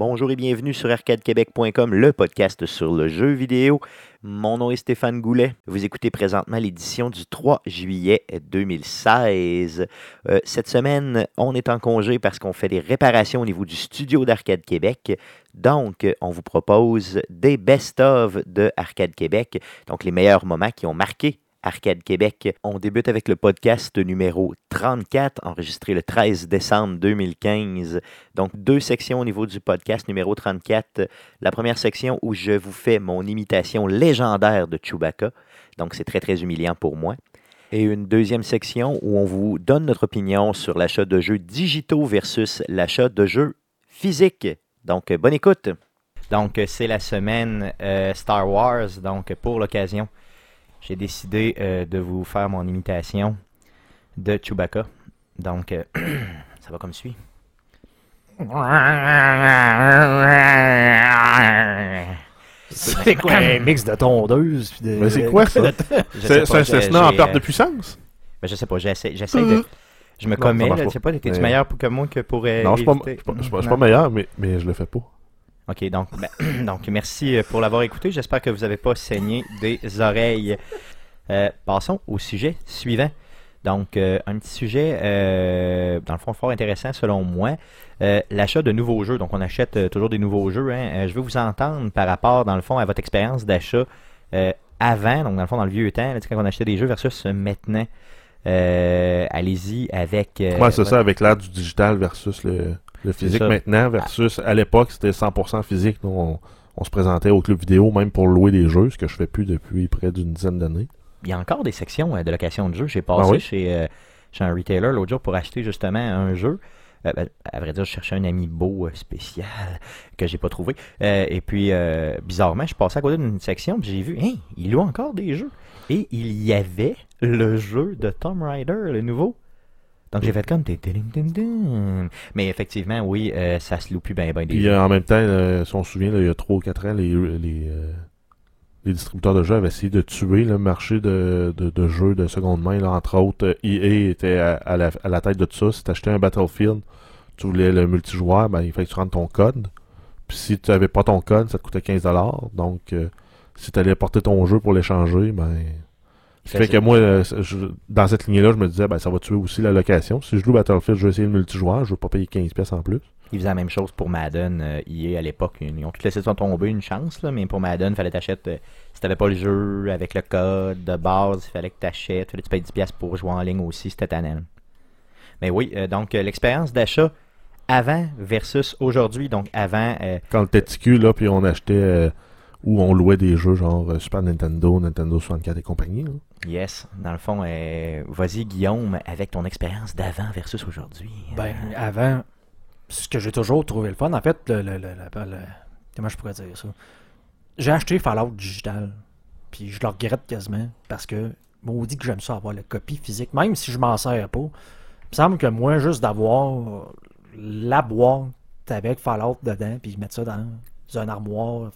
bonjour et bienvenue sur arcadequebec.com, le podcast sur le jeu vidéo. Mon nom est Stéphane Goulet. Vous écoutez présentement l'édition du 3 juillet 2016. Euh, cette semaine, on est en congé parce qu'on fait des réparations au niveau du studio d'Arcade Québec. Donc, on vous propose des best-of de Arcade Québec, donc les meilleurs moments qui ont marqué Arcade Québec. On débute avec le podcast numéro 34, enregistré le 13 décembre 2015. Donc, deux sections au niveau du podcast numéro 34. La première section où je vous fais mon imitation légendaire de Chewbacca. Donc, c'est très, très humiliant pour moi. Et une deuxième section où on vous donne notre opinion sur l'achat de jeux digitaux versus l'achat de jeux physiques. Donc, bonne écoute. Donc, c'est la semaine euh, Star Wars. Donc, pour l'occasion, j'ai décidé euh, de vous faire mon imitation de Chewbacca. Donc, euh, ça va comme suit. C'est quoi un mix de tondeuse? puis de- Mais c'est quoi ça? C'est un Cessna en perte euh, de puissance? ben, je sais pas, j'essaie j'essaie de... Je me commets, je sais pas, t'es-tu Mais- meilleur pour que moi que pour euh, Non, suis pas, pas- pas- je suis pas meilleur, mais, mais je le fais pas. OK, donc, ben, donc merci euh, pour l'avoir écouté. J'espère que vous n'avez pas saigné des oreilles. Euh, passons au sujet suivant. Donc, euh, un petit sujet, euh, dans le fond, fort intéressant selon moi. L'achat de nouveaux jeux. Donc, on achète toujours des nouveaux jeux. hein. Je veux vous entendre par rapport, dans le fond, à votre expérience d'achat avant, donc dans le fond, dans le vieux temps, là, quand on achetait des jeux versus maintenant. Allez-y avec. Ouais, c'est ça, avec l'ère du digital versus le, le physique maintenant, versus à l'époque, c'était 100% physique. Nous, on, on se présentait au club vidéo, même pour louer des jeux, ce que je fais plus depuis près d'une dizaine d'années. Il y a encore des sections euh, de location de jeux. J'ai passé Ah oui? chez, euh, chez un retailer l'autre jour pour acheter justement un jeu. Euh, ben, à vrai dire, je cherchais un amiibo euh, spécial que j'ai pas trouvé. Euh, et puis, euh, bizarrement, je passais à côté d'une section puis j'ai vu, hein, il loue encore des jeux. Et il y avait le jeu de Tomb Raider, le nouveau. Donc j'ai fait comme... Mais effectivement, oui, euh, ça se loue plus bien ben des Puis euh, en même temps, euh, si on se souvient, là, il y a 3 ou 4 ans, les, les, euh, les distributeurs de jeux avaient essayé de tuer le marché de, de, de jeux de seconde main. Là, entre autres, euh, EA était à, à la, à la tête de tout ça. Si tu achetais un Battlefield, tu voulais le multijoueur, ben, il fallait que tu rentres ton code. Puis si tu n'avais pas ton code, ça te coûtait 15$. Donc, euh, si tu allais porter ton jeu pour l'échanger, ben... Ce qui fait que moi, euh, je- dans cette lignée-là, je me disais, ben, ça va tuer aussi la location. Si je loue Battlefield, je vais essayer le multijoueur, je vais pas payer 15$ en plus. Ils faisaient la même chose pour Madden euh, EA à l'époque. Ils ont tout laissé ça tomber une chance, là, mais pour Madden, il fallait t'achètes. euh, si t'avais pas le jeu avec le code de base, il fallait que t'achètes. Fallait que tu payes 10$ pour jouer en ligne aussi, c'était tannant. Mais oui, euh, donc euh, l'expérience d'achat avant versus aujourd'hui. Donc avant, quand le TTQ, là, puis on achetait ou on louait des jeux genre Super Nintendo, Nintendo 64 et compagnie. là. Yes, dans le fond, euh, vas-y Guillaume, avec ton expérience d'avant versus aujourd'hui. Ben, avant, ce que j'ai toujours trouvé le fun, en fait, le, le- le- comment je pourrais dire ça? J'ai acheté Fallout Digital, puis je le regrette quasiment, parce que, maudit que j'aime ça avoir la copie physique, même si je m'en sers pas. Il me semble que moi, juste d'avoir la boîte avec Fallout dedans, puis mettre ça dans un armoire,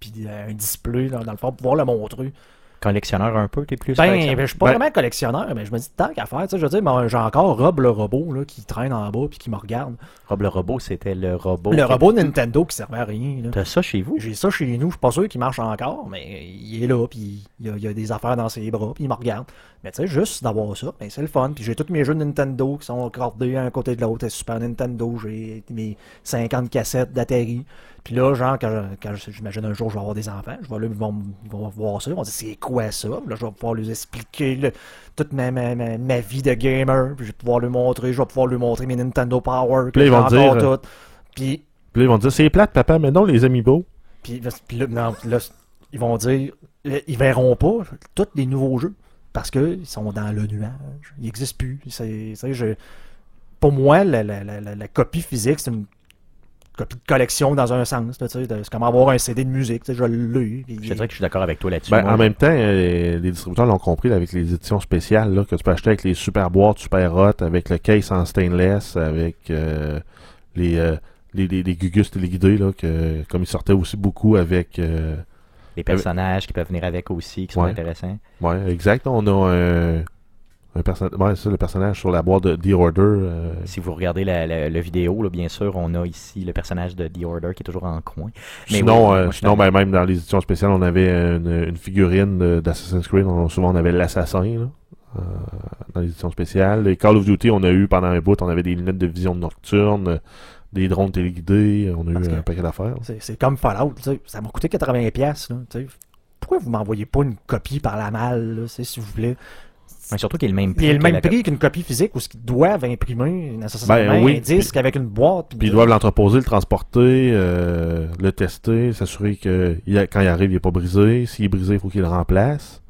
puis euh, un display, là, dans le fond, pour pouvoir le montrer. Collectionneur un peu, t'es plus Ben, ben, je suis pas Ben- vraiment collectionneur, mais je me dis tant qu'à faire, tu sais, je veux dire, j'ai encore Rob le robot là, qui traîne en bas puis qui me regarde. Rob le robot, c'était le robot. Le qui- robot Nintendo qui servait à rien. là. T'as ça chez vous? J'ai ça chez nous, je suis pas sûr qu'il marche encore, mais il est là, puis il y a, des affaires dans ses bras, puis il me regarde. Mais tu sais, juste d'avoir ça, ben, c'est le fun. Puis j'ai tous mes jeux de Nintendo qui sont accordés un côté de l'autre. Super Nintendo, j'ai mes 50 cassettes d'Atari. Puis là, genre, quand, je- quand je- j'imagine un jour je vais avoir des enfants, je vais là, ils vont, ils vont voir ça, ils vont dire c'est quoi ça? Là, je vais pouvoir leur expliquer toute ma, ma, ma, ma vie de gamer. Puis je vais pouvoir lui montrer, je vais pouvoir lui montrer mes Nintendo Power. Puis ils vont dire, euh, toutes. Puis Puis là, ils vont dire, c'est plate, papa, mais non, les amiibo. puis puis là, non, là, ils vont dire, là, ils verront pas tous les nouveaux jeux parce qu'ils sont dans le nuage. Ils n'existent plus. C'est, je, pour moi, la, la, la, la- la copie physique, c'est une copie de collection dans un sens. C'est comme avoir un CD de musique. Je l'ai. puis- Je dirais que je suis d'accord avec toi là-dessus. Ben, en même temps, euh, les distributeurs l'ont compris là, avec les éditions spéciales là, que tu peux acheter avec les super boîtes super hot, avec le case en stainless, avec euh, les, euh, les, les, les Gugus téléguidés, là, que, comme ils sortaient aussi beaucoup avec. euh, les personnages qui peuvent venir avec aussi, qui sont Ouais. intéressants. ouais, exact. On a un, un perso- ouais, c'est ça, le personnage sur la boîte de The Order. euh, Si vous regardez la, vidéo, là, bien sûr, on a ici le personnage de The Order qui est toujours en coin. Mais sinon, oui, euh, moi, sinon ben, même dans les éditions spéciales, on avait une, une figurine d'Assassin's Creed. On- souvent, on avait l'assassin euh, dans les éditions spéciales. Les Call of Duty, on a eu pendant un bout, on avait des lunettes de vision nocturne, des drones téléguidés. On a Parce eu un paquet d'affaires. C'est comme Fallout. Ça m'a coûté 80$. piastres, là. Pourquoi vous m'envoyez pas une copie par la malle, là, s'il vous plaît? Mais surtout qu'il est le même Il prix. est le même prix qu'une copie physique où ce qu'ils doivent imprimer nécessairement Ben oui, un disque avec une boîte. Puis ils doivent l'entreposer, le transporter, euh, le tester, s'assurer que il a- quand il arrive, il n'est pas brisé. S'il est brisé, il faut qu'il le remplace.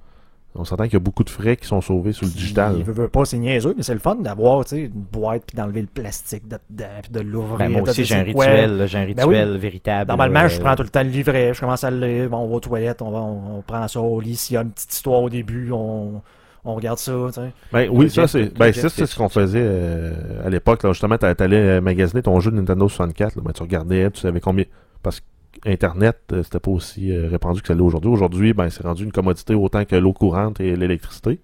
On s'entend qu'il y a beaucoup de frais qui sont sauvés sur le digital. Il veut, veut pas, c'est niaiseux, mais c'est le fun d'avoir tu sais, une boîte puis d'enlever le plastique de dedans puis de l'ouvrir. Ben, moi aussi, j'ai un rituel, j'ai un Ben oui. rituel véritable. Normalement, là, je euh, prends tout le temps le livret, je commence à le lire, bon, on va aux toilettes, on, va, on, on prend ça au lit. S'il y a une petite histoire au début, on, on regarde ça. tu sais. Ben oui, Le ça c'est ben, ce qu'on faisait euh, à l'époque. Justement, t'a- t'allais euh, magasiner ton jeu de Nintendo 64. là. Ben, tu regardais, tu savais combien. Parce qu'Internet, euh, c'était pas aussi répandu que ça l'est aujourd'hui. Aujourd'hui, ben, c'est rendu une commodité autant que l'eau courante et l'électricité.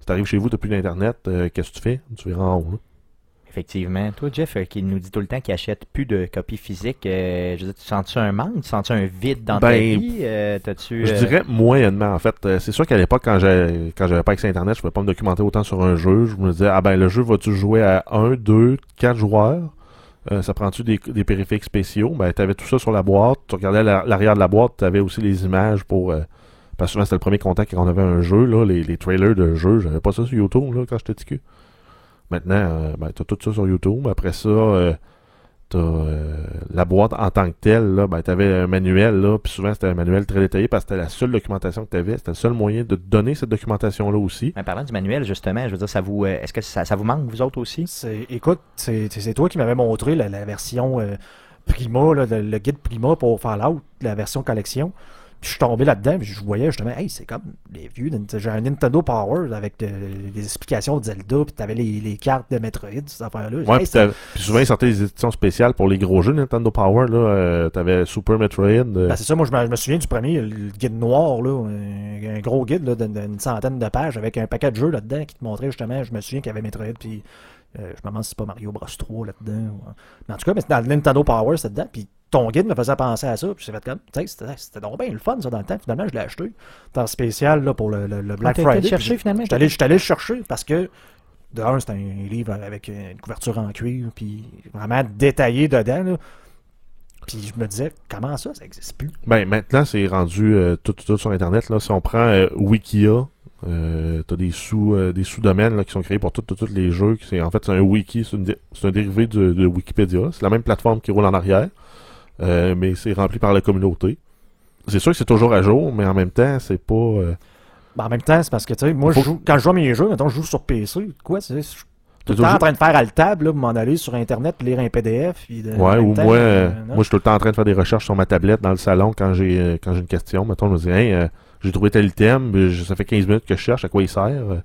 Si t'arrives chez vous, t'as plus d'Internet, euh, qu'est-ce que tu fais? Tu verras en haut. Effectivement. Toi, Jeff, euh, qui nous dit tout le temps qu'il achète plus de copies physiques, euh, je veux dire, tu sens-tu un manque? Tu sens-tu un vide dans ta Ben, vie? Euh. Je dirais moyennement, en fait. C'est sûr qu'à l'époque, quand j'ai- quand j'avais pas accès à Internet, je pouvais pas me documenter autant sur un jeu. Je me disais, ah ben, le jeu, vas-tu jouer à 1, 2, 4 joueurs? Ça prend-tu des, des périphériques spéciaux? Ben, t'avais tout ça sur la boîte. Tu regardais la- l'arrière de la boîte, t'avais aussi les images pour... euh, parce que souvent, c'était le premier contact quand on avait un jeu, là, les, les trailers de jeu. J'avais pas ça sur YouTube, là, quand j'étais petit cul. Maintenant, euh, ben, t'as tout ça sur YouTube. Après ça, euh, t'as euh, la boîte en tant que telle, là, ben, t'avais un manuel, là, puis souvent c'était un manuel très détaillé parce que c'était la seule documentation que t'avais, c'était le seul moyen de te donner cette documentation-là aussi. En parlant du manuel, justement, je veux dire, ça vous, euh, est-ce que ça, ça vous manque, vous autres aussi? C'est- Écoute, c'est c'est toi qui m'avais montré la, la version euh, Prima, là, le, le guide Prima pour Fallout, la version collection. Puis je suis tombé là-dedans, puis je voyais justement, hey, c'est comme les vieux. J'ai un Nintendo Power avec de- des explications de Zelda, puis t'avais les, les cartes de Metroid, ces affaires-là. Ouais, Hey, puis, souvent ils sortaient des éditions spéciales pour les gros jeux Nintendo Power, là, euh, t'avais Super Metroid, euh, Ben, c'est ça, moi je me, je me souviens du premier, le guide noir, là, un, un gros guide d'une centaine de pages avec un paquet de jeux là-dedans qui te montrait justement, je me souviens qu'il y avait Metroid, puis euh, je me demande si c'est pas Mario Bros 3 là-dedans. Mais en tout cas, mais c'est dans le Nintendo Power, c'est dedans, puis ton guide me faisait penser à ça, puis j'ai fait comme, tu sais, c'était c'était donc bien le fun ça dans le temps, finalement je l'ai acheté, le spécial là, pour le, le- le Black Ah, Friday. le chercher, finalement? Allé, j'étais allé le chercher parce que, de un, c'est un livre avec une couverture en cuir, puis vraiment détaillé dedans, là. Puis je me disais, comment ça, ça existe plus? Ben, maintenant, c'est rendu euh, tout, tout sur Internet. Là. Si on prend euh, Wikia, euh, t'as des sous euh, des sous-domaines là, qui sont créés pour tous tous les jeux. C'est, en fait, c'est un wiki, c'est, une dé- c'est un dérivé de, de Wikipédia. C'est la même plateforme qui roule en arrière, euh, mais c'est rempli par la communauté. C'est sûr que c'est toujours à jour, mais en même temps, c'est pas... euh, Ben, en même temps, c'est parce que, tu sais, moi, Faut- je joue, quand je joue à mes jeux, mettons, je joue sur PC. Quoi, c'est. Je suis tout le temps en train de faire à le table, là, pour m'en aller sur Internet, lire un PDF. Puis de- en Ouais, même ou temps, moi, euh, euh, non. moi, je suis tout le temps en train de faire des recherches sur ma tablette dans le salon quand j'ai euh, quand j'ai une question. Mettons, je me dis, hey, euh, j'ai trouvé tel item, mais je- ça fait 15 minutes que je cherche à quoi il sert. Euh,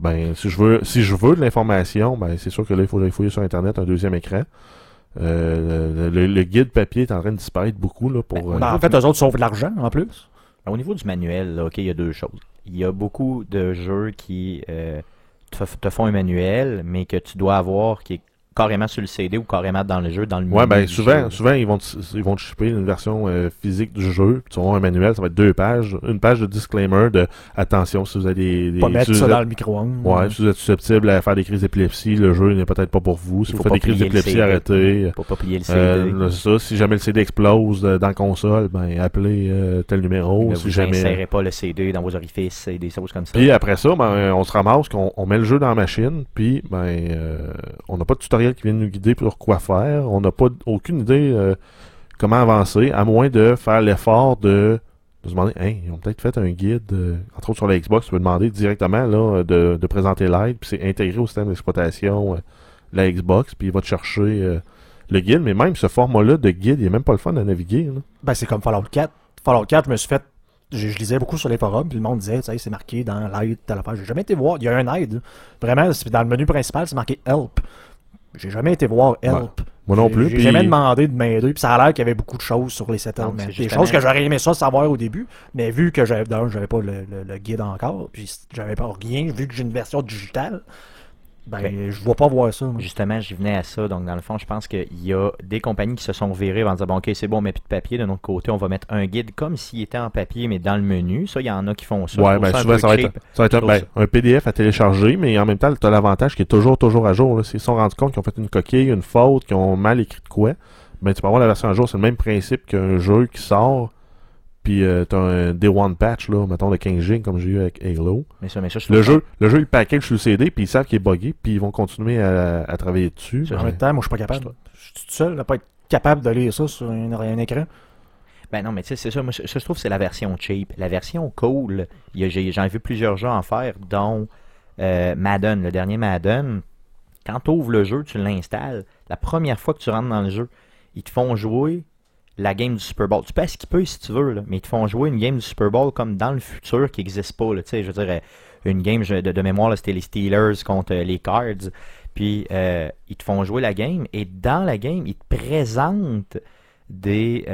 Ben, si je veux, si je veux de l'information, ben, c'est sûr que là, il faut fouiller sur Internet un deuxième écran. Euh, le, le guide papier est en train de disparaître beaucoup, là, pour. euh, Ben, en fait, eux autres sauvent de l'argent, en plus. Au niveau du manuel, là, ok, il y a deux choses. Il y a beaucoup de jeux qui euh, te, te font un manuel, mais que tu dois avoir qui est carrément sur le CD ou carrément dans le jeu, dans le Ouais, menu ben souvent, jeu. souvent ils vont te, ils vont te shipper une version euh, physique du jeu. puis Tu vas avoir un manuel, ça va être deux pages, une page de disclaimer de attention si vous avez des, des Pas si mettre vous ça êtes- dans le micro-ondes. Ouais, si vous êtes susceptible à faire des crises d'épilepsie, le jeu n'est peut-être pas pour vous. Si Il vous faut faites des crises d'épilepsie, arrêtez. Faut pas plier le CD. Euh, ça, si jamais le CD explose euh, dans la console, ben appelez euh, tel numéro. ne si vous jamais. insérez pas le CD dans vos orifices et des choses comme ça. Puis après ça, ben, on se ramasse qu'on on met le jeu dans la machine, puis ben, euh, on n'a pas de tutoriel qui vient nous guider sur quoi faire. On n'a pas aucune idée euh, comment avancer, à moins de faire l'effort de, de se demander, hey, ils ont peut-être fait un guide, euh, entre autres sur la Xbox, tu peux demander directement là, de, présenter l'aide, puis c'est intégré au système d'exploitation euh, la Xbox, puis il va te chercher le guide. Mais même ce format-là de guide, il est même pas le fun à naviguer. Ben, c'est comme Fallout 4. Fallout 4, je me suis fait. Je, lisais beaucoup sur les forums, puis le monde disait, c'est marqué dans l'aide, telle affaire. J'ai jamais été voir. Il y a un aide. Vraiment, dans le menu principal, c'est marqué Help. J'ai jamais été voir Help. Moi non J'ai- plus. J'ai jamais demandé de m'aider, puis ça a l'air qu'il y avait beaucoup de choses sur les Non, settlements. c'est Des justement- choses que j'aurais aimé ça savoir au début, mais vu que j'avais pas le, le- le guide encore, puis j'avais pas rien, vu que j'ai une version digitale, ben Ben, je vois pas voir ça. moi. Justement, j'y venais à ça. Donc, dans le fond, je pense qu'il y a des compagnies qui se sont virées en disant bon, OK, c'est bon, on met plus de papier. De notre côté, on va mettre un guide comme s'il était en papier, mais dans le menu. Ça, il y en a qui font ça. Ouais, ben ça souvent, ça va, être, ça va être ben, un PDF à télécharger, mais en même temps, tu as l'avantage qui est toujours, toujours à jour. Là. S'ils se sont rendus compte qu'ils ont fait une coquille, une faute, qu'ils ont mal écrit de quoi, ben tu peux avoir la version à jour. C'est le même principe qu'un jeu qui sort, puis euh, tu as un Day One patch, là, mettons de 15 gigs, comme j'ai eu avec Halo. Mais ça, mais ça, je Le jeu, le jeu, il package sur le CD, puis ils savent qu'il est buggé, puis ils vont continuer à, à travailler dessus. Ben, même temps, moi je suis pas capable. Je suis tout seul à pas être capable de lire ça sur un, un écran. Ben non, mais tu sais, c'est ça. Moi, ça, je trouve que c'est la version cheap. La version cool, j'ai- j'en ai vu plusieurs jeux en faire, dont euh, Madden, le dernier Madden. Quand tu ouvres le jeu, tu l'installes. La première fois que tu rentres dans le jeu, ils te font jouer la game du Super Bowl. Tu peux skipper si tu veux, mais ils te font jouer une game du Super Bowl comme dans le futur qui n'existe pas. Là, je veux dire, euh, une game de, mémoire, c'était les Steelers contre euh, les Cards. Puis euh, ils te font jouer la game et dans la game, ils te présentent des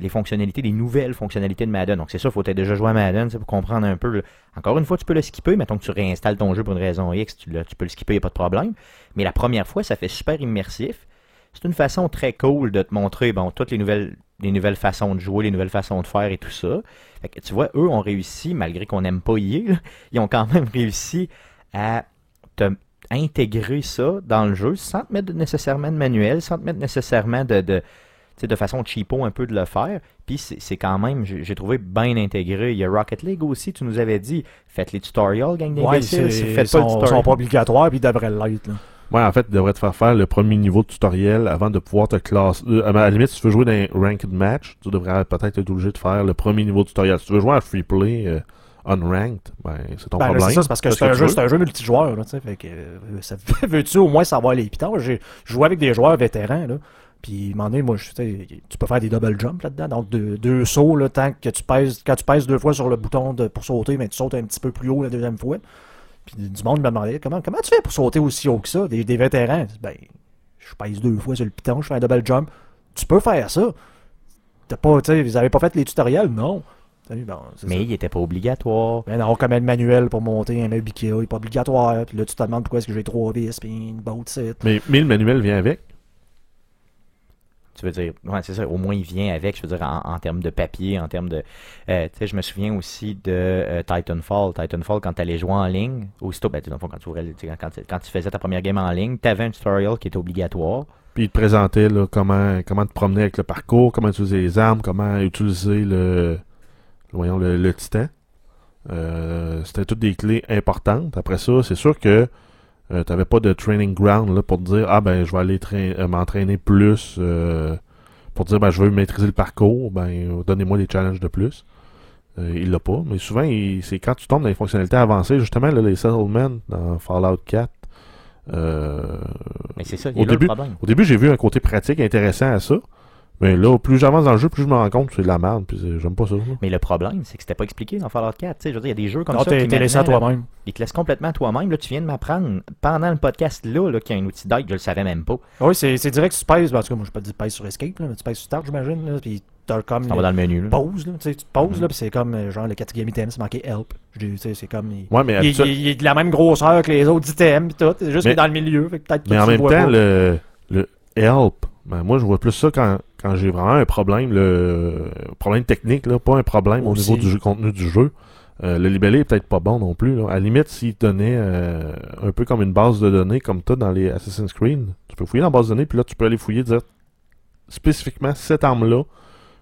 les fonctionnalités, des nouvelles fonctionnalités de Madden. Donc c'est ça, il faut être déjà joué à Madden pour comprendre un peu. Encore une fois, tu peux le skipper, mettons que tu réinstalles ton jeu pour une raison X, tu, tu peux le skipper, il n'y a pas de problème. Mais la première fois, ça fait super immersif. C'est une façon très cool de te montrer bon, toutes les nouvelles, les nouvelles façons de jouer, les nouvelles façons de faire et tout ça. Fait que, tu vois, eux ont réussi, malgré qu'on n'aime pas y là, ils ont quand même réussi à te intégrer ça dans le jeu sans te mettre nécessairement de manuel, sans te mettre nécessairement de, de, de façon cheapo un peu de le faire. Puis c'est quand même, j'ai trouvé bien intégré. Il y a Rocket League aussi, tu nous avais dit, faites les tutorials, gang Ouais, vous ils faites pas le sont, sont tutorial. pas obligatoires, puis ils devraient l'être. là. Ouais, en fait, il devrait te faire faire le premier niveau de tutoriel avant de pouvoir te classer. Euh, à la limite, si tu veux jouer dans un ranked match, tu devrais peut-être être obligé de faire le premier niveau de tutoriel. Si tu veux jouer à free play euh, unranked, ben, c'est ton Ben, problème. c'est ça, c'est parce que c'est un, un jeu multijoueur. Là, fait que, euh, ça veux-tu au moins savoir les pitons? J'ai joué avec des joueurs vétérans. Là, puis, à un moment donné, moi, je, tu peux faire des double jumps là-dedans. Donc, deux, deux sauts, là, tant que tu pèses, quand tu pèses deux fois sur le bouton de, pour sauter, mais tu sautes un petit peu plus haut la deuxième fois. Puis, du monde me demandait comment, comment tu fais pour sauter aussi haut que ça? Des, des vétérans. Ben, je pèse deux fois sur le piton, je fais un double jump. Tu peux faire ça. T'as pas, tu sais, vous avez pas fait les tutoriels? Non. Bon, Mais ça. il n'était pas obligatoire. Mais non, comme le manuel pour monter un meuble Ikea, il n'est pas obligatoire. Puis là, tu te demandes pourquoi est-ce que j'ai trois vis, puis une set. Mais, mais le manuel vient avec. Tu veux dire, ouais, c'est ça, au moins il vient avec, je veux dire, en, en termes de papier, en termes de. euh, tu sais, je me souviens aussi de euh, Titanfall. Titanfall, quand tu allais jouer en ligne, aussitôt, ben, dans quand tu, quand, tu- faisais ta première game en ligne, tu avais un tutorial qui était obligatoire. Puis il te présentait comment, comment te promener avec le parcours, comment utiliser les armes, comment utiliser le, voyons, le, le titan. Euh, C'était toutes des clés importantes. Après ça, c'est sûr que tu n'avais pas de training ground là, pour te dire Ah ben je vais aller euh, m'entraîner plus euh, pour dire ben je veux maîtriser le parcours, ben euh, donnez-moi des challenges de plus. Euh, il l'a pas. Mais souvent, c'est quand tu tombes dans les fonctionnalités avancées, justement, là, les settlements dans Fallout 4. euh, Mais c'est ça, il Au là début- le problème. au début, j'ai vu un côté pratique intéressant à ça. Mais là, plus j'avance dans le jeu, plus je me rends compte que c'est de la merde. Puis j'aime pas ça. là. Mais le problème, c'est que c'était pas expliqué dans Fallout 4. Tu sais, je veux dire, il y a des jeux comme Non, ça. t'es laissé à toi-même. Ils te laissent complètement à toi-même. Là, tu viens de m'apprendre pendant le podcast là, là qu'il y a un outil d'aide, je le savais même pas. Oui, c'est c'est direct que tu pèses. En tout cas, moi, je peux te dire pèse sur Escape, là, mais tu pèses sur Start, j'imagine. là, Puis t'as comme. On va dans le menu. Là. Pause, là. Tu te poses, Mhm. là, puis c'est comme, euh, genre, le quatrième item, c'est marqué Help. Je dis, Tu sais, c'est comme. Il, Ouais, mais, il- il- il est de la même grosseur que les autres items, pis tout. C'est juste Mais- qu'il est dans le milieu. Fait mais en le même temps, pas. le, le help, ben, moi, je vois plus ça quand, quand j'ai vraiment un problème, le problème technique, là, pas un problème au niveau du jeu- contenu du jeu. Euh, le libellé est peut-être pas bon non plus. Là. À la limite, s'il te donnait euh, un peu comme une base de données, comme tu dans les Assassin's Creed, tu peux fouiller dans la base de données, puis là, tu peux aller fouiller, dire spécifiquement cette arme-là.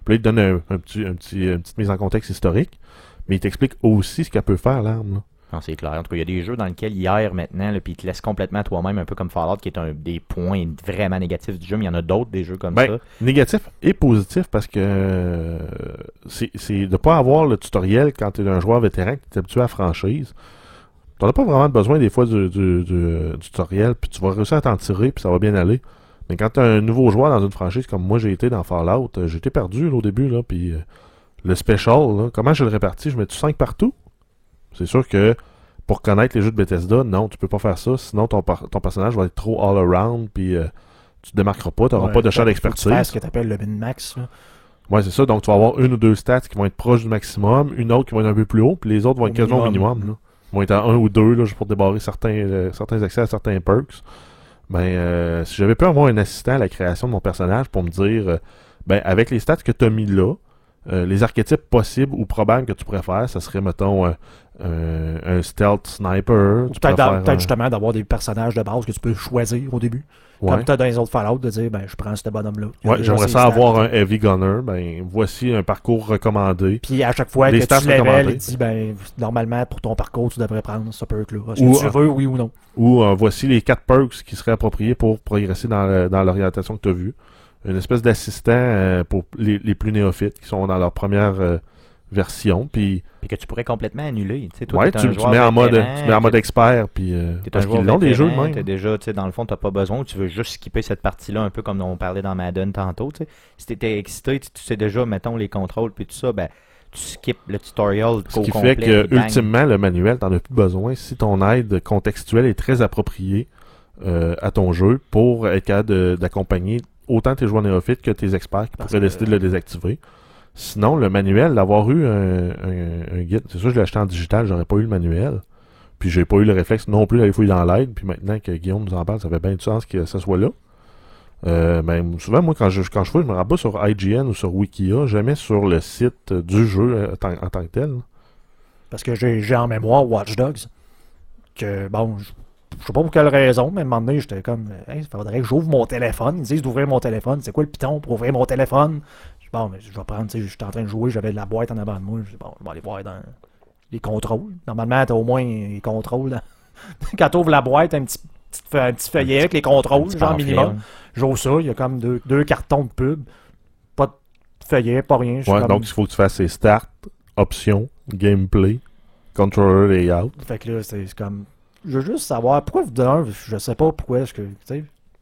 Puis là, il te donne un, un petit, un petit, une petite mise en contexte historique, mais il t'explique aussi ce qu'elle peut faire, l'arme. Non, c'est clair. En tout cas, il y a des jeux dans lesquels hier, maintenant, là, puis ils te laissent complètement à toi-même, un peu comme Fallout, qui est un des points vraiment négatifs du jeu, mais il y en a d'autres des jeux comme Ben, ça. Négatif et positif parce que euh, c'est de pas avoir le tutoriel quand tu es un joueur vétéran qui est habitué à la franchise. Tu n'as pas vraiment besoin des fois du, du- du- du tutoriel, puis tu vas réussir à t'en tirer, puis ça va bien aller. Mais quand tu es un nouveau joueur dans une franchise comme moi j'ai été dans Fallout, euh, j'étais perdu là, au début, là, puis euh, le special, là, comment je le répartis? Je mets du 5 partout? C'est sûr que pour connaître les jeux de Bethesda, non, tu peux pas faire ça, sinon ton, ton personnage va être trop all-around, puis euh, tu te démarqueras pas, tu n'auras Ouais, pas de champ d'expertise. fasses ce que tu appelles le min-max. Ouais, c'est ça. Donc, tu vas avoir une ou deux stats qui vont être proches du maximum, une autre qui va être un peu plus haut, puis les autres vont être quasiment au minimum. minimum. Là. Ils vont être à un ou deux, là, juste pour débarrer certains, euh, certains accès à certains perks. Ben, euh, si j'avais pu avoir un assistant à la création de mon personnage pour me dire, euh, ben, avec les stats que tu as mis là, euh, les archétypes possibles ou probables que tu pourrais faire, ça serait, mettons, euh, un, un stealth sniper. Peut-être euh, justement d'avoir des personnages de base que tu peux choisir au début. ouais. Comme tu as dans les autres Fallout, de dire, ben, je prends ce bonhomme-là. Ouais, j'aimerais ça avoir un heavy gunner. Ben, voici un parcours recommandé. Puis à chaque fois Les que tu level, il dit, ben, normalement, pour ton parcours, tu devrais prendre ce perk-là. Que tu euh, veux, oui ou non? Ou euh, voici les quatre perks qui seraient appropriés pour progresser dans l'orientation que tu as vue. Une espèce d'assistant euh, pour les, les plus néophytes qui sont dans leur première euh, version. Puis, que tu pourrais complètement annuler. Tu sais, toi, ouais, tu, un tu mets en mode, vétéran, tu mets en mode expert. Puis, euh, parce qu'ils l'ont des jeux de même. déjà, tu sais, dans le fond, t'as pas besoin, tu veux juste skipper cette partie-là, un peu comme on parlait dans Madden tantôt. tu. Si t'étais excité, tu, tu sais déjà, mettons, les contrôles, puis tout ça, ben, tu skippes le tutorial Ce qui complet. fait que, ultimement, le manuel, t'en as plus besoin si ton aide contextuelle est très appropriée euh, à ton jeu pour être capable d'accompagner autant tes joueurs néophytes que tes experts qui Parce pourraient que- décider de le désactiver. Sinon, le manuel, d'avoir eu un, un- un guide, c'est sûr, je l'ai acheté en digital, j'aurais pas eu le manuel. Puis j'ai pas eu le réflexe non plus d'aller fouiller dans l'aide. Puis maintenant que Guillaume nous en parle, ça fait bien du sens que ça soit là. Euh, ben, souvent, moi, quand je, quand je fouille, je me rends pas sur IGN ou sur Wikia, jamais sur le site du jeu euh, en tant, que tel. Parce que j'ai j'ai en mémoire Watch Dogs. Que, bon, je sais pas pour quelle raison, mais à un moment donné, j'étais comme, hey, il faudrait que j'ouvre mon téléphone. Ils disent d'ouvrir mon téléphone. C'est quoi le piton pour ouvrir mon téléphone? Je dis, bon, mais je vais prendre, tu sais, j'étais en train de jouer, j'avais la boîte en avant de moi. Je dis, bon, je vais aller voir dans les contrôles. Normalement, t'as au moins les contrôles. dans- Quand t'ouvres la boîte, un petit, un petit feuillet avec les contrôles, genre pamphlet, minimum. ouais. J'ose ça, il y a comme deux, deux cartons de pub. Pas de feuillet, pas rien. Ouais, comme- donc il faut que tu fasses ces start, options, gameplay, controller layout. Fait que là, c'est comme. Je veux juste savoir pourquoi d'un, je sais pas pourquoi est-ce que.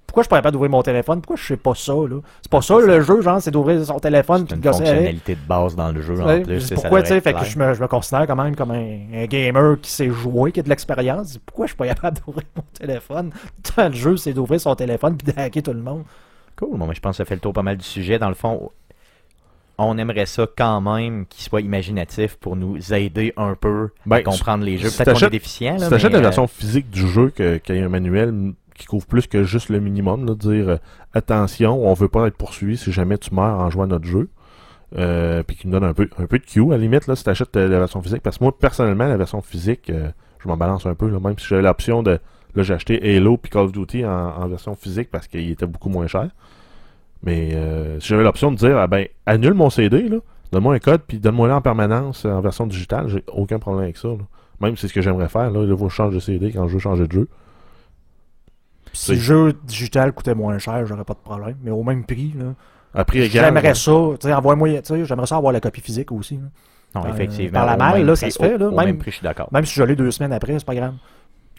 Pourquoi je pourrais pas d'ouvrir mon téléphone? Pourquoi je sais pas ça, là? C'est pas ça le jeu, genre, c'est d'ouvrir son téléphone C'est une gosser fonctionnalité de base dans le jeu, en plus. c'est pourquoi, tu sais, fait que je me, je me considère quand même comme un, un gamer qui sait jouer, qui a de l'expérience. Pourquoi je suis pas capable d'ouvrir mon téléphone? Tant le jeu, c'est d'ouvrir son téléphone puis de hacker tout le monde. Cool. Bon, mais je pense que ça fait le tour pas mal du sujet. Dans le fond, on aimerait ça quand même qu'il soit imaginatif pour nous aider un peu Ben, à comprendre les jeux. Peut-être qu'on est déficient. T'achètes mais, la euh, version physique du jeu, qu'il y ait un manuel qui couvre plus que juste le minimum, là, dire euh, attention, on veut pas être poursuivi si jamais tu meurs en jouant à notre jeu. Euh, puis qui nous donne un peu, un peu de Q à la limite là, si tu achètes la version physique. Parce que moi, personnellement, la version physique, euh, je m'en balance un peu, là, même si j'avais l'option de. Là, j'ai acheté Halo puis Call of Duty en, en version physique parce qu'il était beaucoup moins cher. Mais euh, si j'avais l'option de dire, ah ben, annule mon CD, là, donne-moi un code, puis donne-moi-le en permanence en version digitale, j'ai aucun problème avec ça. là. Même si c'est ce que j'aimerais faire, là, il faut que je change de CD quand je veux changer de jeu. Si le jeu digital coûtait moins cher, j'aurais pas de problème. Mais au même prix, là. À prix égal. J'aimerais ça, j'aimerais ça avoir la copie physique aussi. là. Non, Euh, effectivement. par la même là, prix- ça se fait, là, même- même prix, je suis d'accord. Même si je l'ai deux semaines après, c'est pas grave.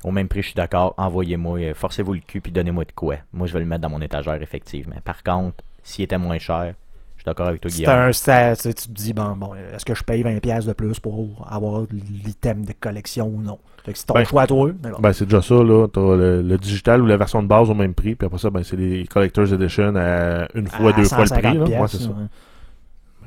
Au même prix, je suis d'accord. Envoyez-moi, euh, forcez-vous le cul, puis donnez-moi de quoi. Moi, je vais le mettre dans mon étagère, effectivement. Par contre, s'il était moins cher, je suis d'accord avec toi, C'est Guillaume. un stat, tu te dis, bon, bon, est-ce que je paye 20$ piastres de plus pour avoir l'item de collection ou non? Fait que c'est ton Ben, choix à toi. mais. Ben, c'est déjà ça, là. T'as le, le digital ou la version de base au même prix, puis après ça, ben, c'est les Collector's Edition à une fois, À deux fois le prix, 150 là. Ouais, c'est ça. ouais.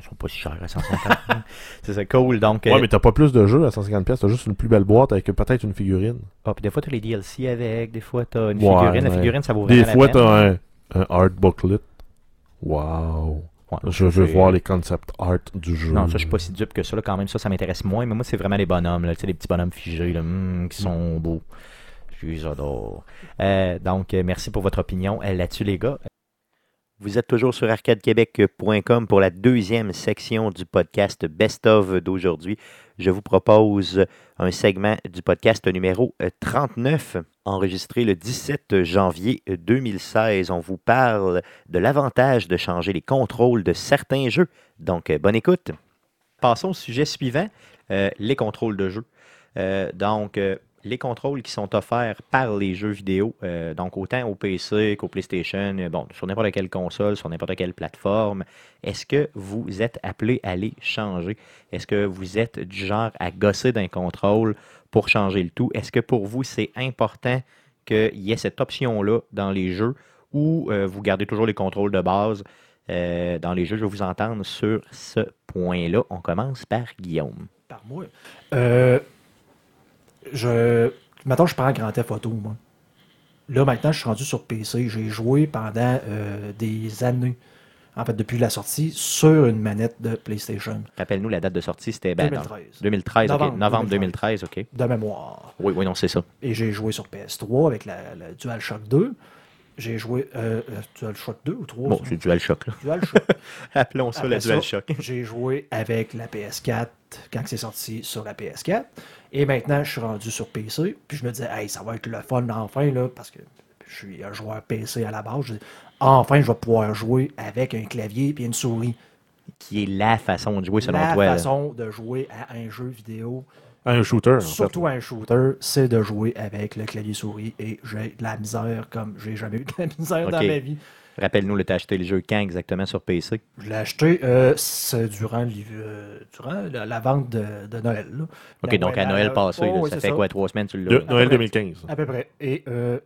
Ils sont pas si chers à 150. c'est ça, cool. Donc, Ouais, euh, mais t'as pas plus de jeux à 150$, piastres, t'as juste une plus belle boîte avec peut-être une figurine. ah, puis des fois, tu as les DLC avec, des fois, tu as une Ouais, figurine. La figurine, ça vaut Des vraiment fois, la peine. t'as un, un art booklet. Wow. Ouais, Je veux voir les concept art du jeu. Non, ça, je suis pas si dupe que ça. Là, quand même, ça, ça m'intéresse moins. Mais moi, c'est vraiment les bonhommes, là, tu sais, les petits bonhommes figés, là, hum, qui sont beaux. Je les adore. Euh, donc, euh, merci pour votre opinion là-dessus, les gars. Vous êtes toujours sur arcadequebec.com pour la deuxième section du podcast Best of d'aujourd'hui. Je vous propose un segment du podcast numéro euh, 39, enregistré le 17 janvier 2016. On vous parle de l'avantage de changer les contrôles de certains jeux. Donc, euh, bonne écoute. Passons au sujet suivant, euh, les contrôles de jeu. Euh, donc, euh, les contrôles qui sont offerts par les jeux vidéo, euh, donc autant au PC qu'au PlayStation, euh, bon, sur n'importe quelle console, sur n'importe quelle plateforme, est-ce que vous êtes appelé à les changer? Est-ce que vous êtes du genre à gosser d'un contrôle pour changer le tout? Est-ce que pour vous, c'est important qu'il y ait cette option-là dans les jeux ou euh, vous gardez toujours les contrôles de base dans les jeux? Je vais vous entendre sur ce point-là. On commence par Guillaume. Par moi. Je. Maintenant, je prends Grand Theft Auto, moi. Là, maintenant, je suis rendu sur PC. J'ai joué pendant euh, des années, en fait, depuis la sortie, sur une manette de PlayStation. Rappelle-nous la date de sortie, c'était ben, dans- 2013. 2013, ok. Novembre Novembre 2013, ok. De mémoire. Oui, oui, non, c'est ça. Et j'ai joué sur PS3 avec la, la DualShock 2. J'ai joué. Euh, euh, DualShock 2 ou 3 Bon, c'est DualShock, là. DualShock. Appelons ça Après le ça, DualShock. J'ai joué avec la PS4 quand c'est sorti sur la PS4. Et maintenant, je suis rendu sur PC. Puis je me disais, hey, ça va être le fun enfin, là, parce que je suis un joueur PC à la base. Je dis, enfin, je vais pouvoir jouer avec un clavier et une souris. Qui est la façon de jouer selon la toi. là. façon de jouer à un jeu vidéo, Un shooter, en fait. surtout un shooter, c'est de jouer avec le clavier souris. Et j'ai de la misère comme j'ai jamais eu de la misère dans ma vie. Rappelle-nous, tu as acheté le jeu quand exactement sur PC Je l'ai acheté euh, c'est durant, euh, durant la, la vente de, de Noël. là. Ok, La- donc à la- Noël passé, Oh, là, oui, ça fait quoi, trois semaines, tu De- Noël peu près. 2015. À peu près. Et euh,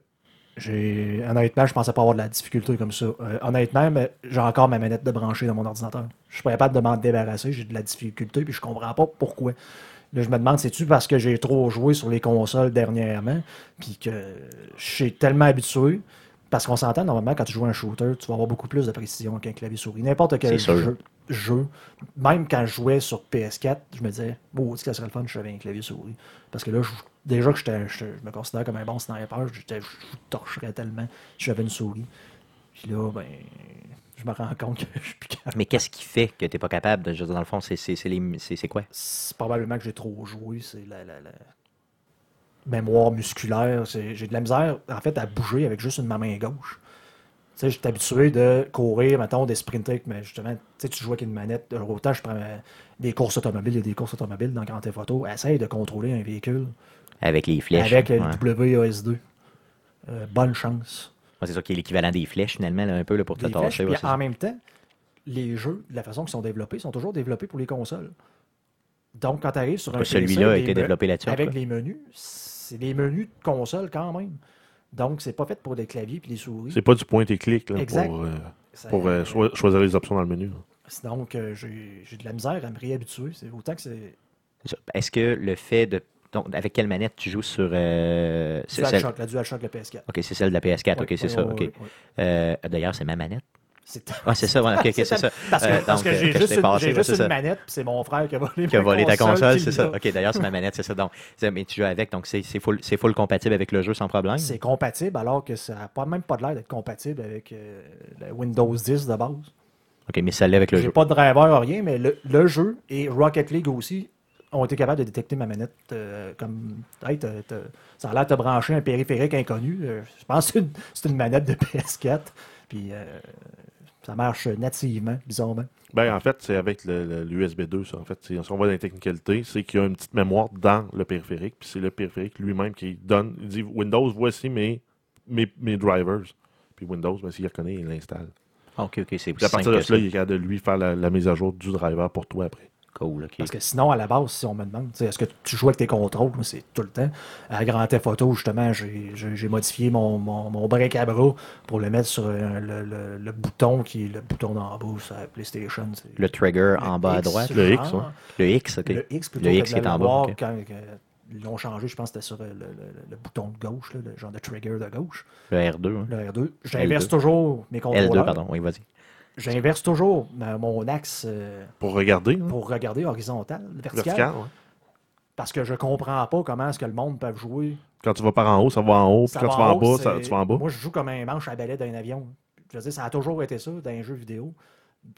j'ai honnêtement, je pensais pas avoir de la difficulté comme ça. Euh, honnêtement, j'ai encore ma manette de brancher dans mon ordinateur. Je suis pas capable de m'en débarrasser, j'ai de la difficulté, puis je comprends pas pourquoi. Là, je me demande, c'est-tu parce que j'ai trop joué sur les consoles dernièrement, puis que je suis tellement habitué. Parce qu'on s'entend, normalement, quand tu joues à un shooter, tu vas avoir beaucoup plus de précision qu'un clavier souris. N'importe quel jeu, jeu, même quand je jouais sur PS4, je me disais, bon, ce serait le fun, je savais un clavier souris. Parce que là, je- déjà que je, me considère comme un bon sniper, je, je torcherais tellement si j'avais une souris. Puis là, ben, je me rends compte que je suis plus capable. Mais qu'est-ce qui fait que tu n'es pas capable de, je veux dire, dans le fond, c'est quoi? C'est probablement que j'ai trop joué, c'est la, la- la mémoire musculaire. J'ai de la misère, en fait, à bouger avec juste une ma main gauche. Tu sais, j'étais habitué de courir, mettons, de sprinter, mais justement, tu sais, tu joues avec une manette. Alors, Autant je prends des courses automobiles, il y a des courses automobiles dans Grand Theft Auto. Essaye de contrôler un véhicule Avec les flèches. avec ouais. le WAS2. Euh, bonne chance. Ouais, c'est ça qui est l'équivalent des flèches, finalement, là, un peu là, pour te puis ouais, en ça. même temps, les jeux, de la façon qu'ils sont développés, sont toujours développés pour les consoles. Donc, quand tu arrives sur un Celui-là a été développé là-dessus. Avec les menus, c'est des menus de console quand même. Donc, c'est pas fait pour les claviers et les souris. C'est pas du point et clic là, Exact. pour, euh, Ça- pour euh, choi- choisir les options dans le menu. Donc, euh, j'ai de la misère à me réhabituer. C'est autant que c'est. Est-ce que le fait de. Donc, avec quelle manette tu joues sur. euh, c'est celle... DualShock, la DualShock, le PS4. Ok, c'est celle de la PS4. Ouais, ok, c'est ça. Euh, D'ailleurs, c'est ma manette. C'est Ah, c'est ça. c'est ça. Parce que, Euh, parce donc, que euh, j'ai je juste, une, j'ai juste une manette, puis c'est mon frère qui a volé Qui a volé ta console, c'est ça. Ok, d'ailleurs, c'est ma manette, c'est ça. Donc, mais tu joues avec, donc c'est full, compatible avec le jeu sans problème. C'est compatible alors que ça n'a pas, même pas l'air d'être compatible avec euh, Windows 10 de base. Ok, mais ça l'est avec le J'ai jeu. pas de driver, rien, mais le, le jeu et Rocket League aussi ont été capables de détecter ma manette euh, comme. Hey, t'as- ça a l'air de te brancher un périphérique inconnu. Euh, je pense que c'est une, manette de PS4. Puis euh, ça marche nativement, bizarrement. Ben, en fait, c'est avec l'USB 2, ça. En fait, si on va dans les technicalités, c'est qu'il y a une petite mémoire dans le périphérique, puis c'est le périphérique lui-même qui donne, il dit Windows, voici mes, mes, mes drivers. Puis Windows, ben, s'il reconnaît, il l'installe. Ah, Ok, ok, c'est plus à partir simple de cela, ça. il est capable de lui faire la, la mise à jour du driver pour toi après. Cool, ok. Parce que sinon, à la base, si on me demande, est-ce que tu joues avec tes contrôles, moi, c'est tout le temps. À Grand Theft Auto, justement, j'ai modifié mon, mon, mon break à bras pour le mettre sur euh, le, le- le bouton qui est le bouton d'en bas sur la PlayStation. Le trigger le en bas à droite. Le X, ouais. Le X, ok. Le X plutôt Le que X de qui est en bas, quand euh, ils l'ont changé, je pense que c'était sur euh, le, le- le bouton de gauche, là, le genre de trigger de gauche, Le R2. hein. le R2. J'inverse L2. toujours mes contrôleurs. L2, pardon. Oui, vas-y. J'inverse toujours euh, mon axe euh, Pour regarder, hein, pour regarder horizontal, vertical, vertical. ouais. parce que je comprends pas comment est-ce que le monde peut jouer Quand tu vas par en haut, ça va en haut, puis quand va tu vas en haut, bas, ça- tu vas en bas. Moi, je joue comme un manche à balai d'un avion. Je veux dire, ça a toujours été ça dans les jeux vidéo.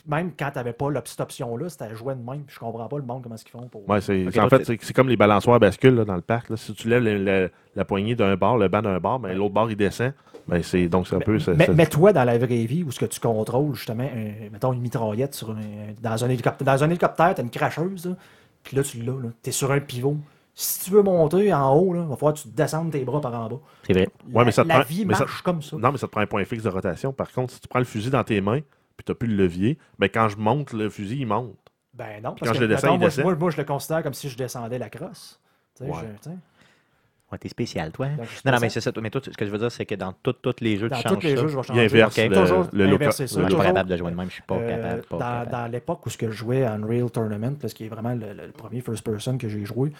Même quand tu n'avais pas cette option-là, c'était à jouer de même. Je comprends pas le monde comment ils font pour. Ouais, en toi, fait, c'est, c'est comme les balançoires à bascule là, dans le parc. là. Si tu lèves le- le- la poignée d'un bord, le banc d'un bord, ben, l'autre bord il descend. Ben, c'est, donc c'est un peu. c'est- Mais- c'est- Mets-toi dans la vraie vie où ce que tu contrôles justement, un- mettons une mitraillette sur un- dans un hélicoptère. Dans un hélicoptère, tu as une cracheuse, puis là, tu l'as. Tu es sur un pivot. Si tu veux monter en haut, il va falloir que tu descendes tes bras par en bas. C'est vrai. Ouais, la mais ça te la prend- vie mais ça- marche comme ça. Non, mais ça te prend un point fixe de rotation. Par contre, si tu prends le fusil dans tes mains, puis tu n'as plus le levier, ben, quand je monte, le fusil, il monte. Ben non, quand parce je que le descends, mettons, il moi, descend. moi, moi, je le considère comme si je descendais la crosse. Tu sais, Ouais. je- t'es spécial, toi. hein? Donc, je Non, non, mais c'est ça. Mais toi, ce que je veux dire, c'est que dans tous tous les jeux, Dans tu tous changes les ça. jeux, je vais Il changer. inverse Ok. le, Toujours le look- inverser ça. Je suis pas capable de jouer de même. Je suis pas Euh, capable. Pas dans capable. dans l'époque où ce que je jouais à Unreal Tournament, parce qu'il est vraiment le, le- le premier first person que j'ai joué,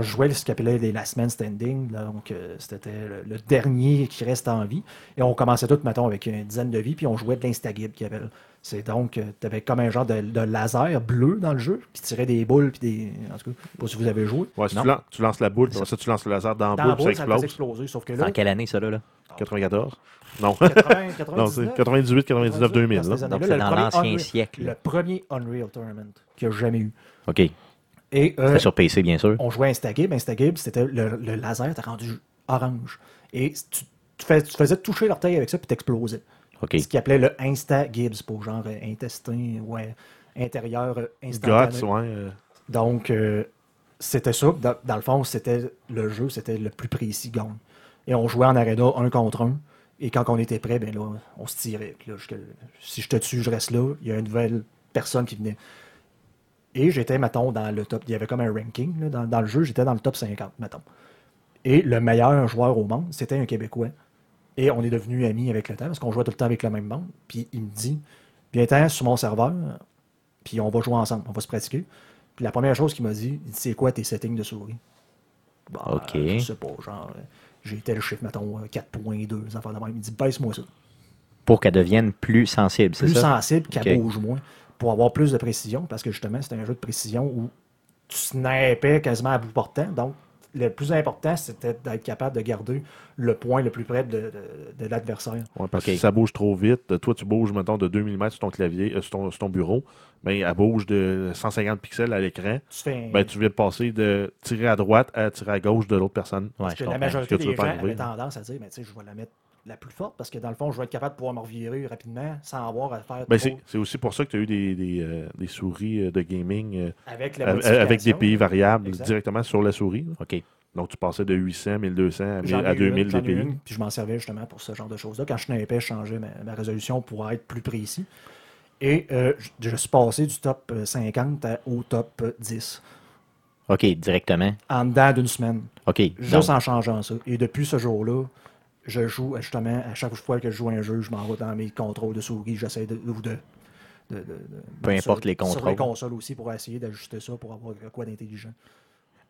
je jouais ce qu'on appelait les Last Man Standing, là, donc euh, c'était le, le dernier qui reste en vie. Et on commençait tout, mettons, avec une dizaine de vies, puis on jouait de l'instagib qui appelle. C'est donc, tu avais comme un genre de, de laser bleu dans le jeu, qui tirait des boules, puis des. En tout cas, je sais pas si vous avez joué. Ouais, si tu, lan- tu lances la boule, puis Ça- tu lances le laser dans la Dans boule, la puis boule, ça explose. exploser, sauf que C'est là. en quelle année, ça, là? là? 94 Non. 80, non, c'est 99, 98, 99, 2000. dans Là. ces Donc, années-là, c'est le dans premier l'ancien Unreal- siècle. Le premier Unreal Tournament qu'il y a jamais eu. OK. Et euh, C'était sur PC, bien sûr. on jouait à Instagib. Instagib, c'était le, le laser, t'as rendu orange. Et tu, tu fais- tu faisais toucher l'orteil avec ça, puis t'explosais. OK. Ce qu'ils appelait le Insta-Gibbs, pour genre euh, intestin, ouais, intérieur euh, instantané. Guts, ouais. Donc, euh, c'était ça. Dans, dans le fond, c'était le jeu, c'était le plus précis gagne. Et on jouait en arena un contre un. Et quand on était prêt, ben là, on se tirait. Là, si je te tue, je reste là. Il y a une nouvelle personne qui venait. Et j'étais, mettons, dans le top. Il y avait comme un ranking. là, dans, dans le jeu, j'étais dans le top 50, mettons. Et le meilleur joueur au monde, c'était un Québécois. Et on est devenus amis avec le temps, parce qu'on jouait tout le temps avec le même monde. Puis il me dit Viens-t'en sur mon serveur, puis on va jouer ensemble, on va se pratiquer. Puis la première chose qu'il m'a dit, il dit C'est quoi tes settings de souris? Bah, Ok. Je sais pas, genre, euh, j'ai tel chiffre, mettons, euh, 4.2, des enfants de même. Il me dit Baisse-moi ça. Pour qu'elle devienne plus sensible, c'est Plus sensible, qu'elle bouge moins, pour avoir plus de précision, parce que justement, c'était un jeu de précision où tu snappais quasiment à bout portant. Donc, le plus important, c'était d'être capable de garder le point le plus près de, de- de l'adversaire. Ouais, parce que si ça bouge trop vite, toi tu bouges, mettons, de 2 mm sur ton clavier, euh, sur, ton, sur ton bureau, ben, elle bouge de 150 pixels à l'écran. Tu fais Ben, tu viens de passer de tirer à droite à tirer à gauche de l'autre personne. Ouais, Parce que la majorité que des gens avaient tendance à dire, mais tu sais, je vais la mettre la plus forte parce que dans le fond, je vais être capable de pouvoir me revirer rapidement sans avoir à faire Ben, c'est c'est aussi pour ça que tu as eu des, des, euh, des souris euh, de gaming euh, avec la avec, avec des pays variables Exact. directement sur la souris. OK. Donc, tu passais de 800, 1200 à, à eu 2000 une, dpi. une, puis je m'en servais justement pour ce genre de choses-là. Quand je snappais, je changeais ma, ma résolution pour être plus précis. Et euh, je, je suis passé du top euh, 50 à- au top euh, 10 OK, directement. en dedans d'une semaine, OK. juste donc, en changeant ça. Et depuis ce jour-là, je joue justement, à chaque fois que je joue à un jeu, je m'en vais dans mes contrôles de souris, j'essaie de, ou de, de- Peu sur- importe les Sur contrôles. les consoles aussi pour essayer d'ajuster ça pour avoir quoi d'intelligent.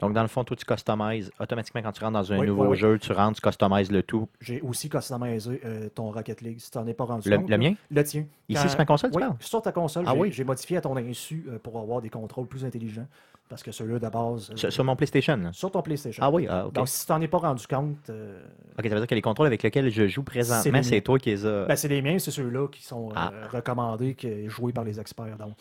donc, dans le fond, toi, tu customises automatiquement quand tu rentres dans un Oui, nouveau oui, jeu, tu rentres, tu customises le tout. J'ai aussi customisé euh, ton Rocket League, si tu n'en es pas rendu Le, compte. le mien? Le tien. Ici, Quand- sur ma console, tu Oui, parles? sur ta console, Ah j'ai modifié à ton insu euh, pour avoir des contrôles plus intelligents. Parce que ceux-là, de base. euh, Sur, sur mon PlayStation? sur ton PlayStation. Ah oui, ah, OK. Donc, si tu t'en es pas rendu compte, euh, OK, ça veut dire que les contrôles avec lesquels je joue C'est présentement, c'est toi qui les as... ben, c'est les miens, c'est ceux-là qui sont euh, Ah. recommandés, qui joués par les experts. Donc,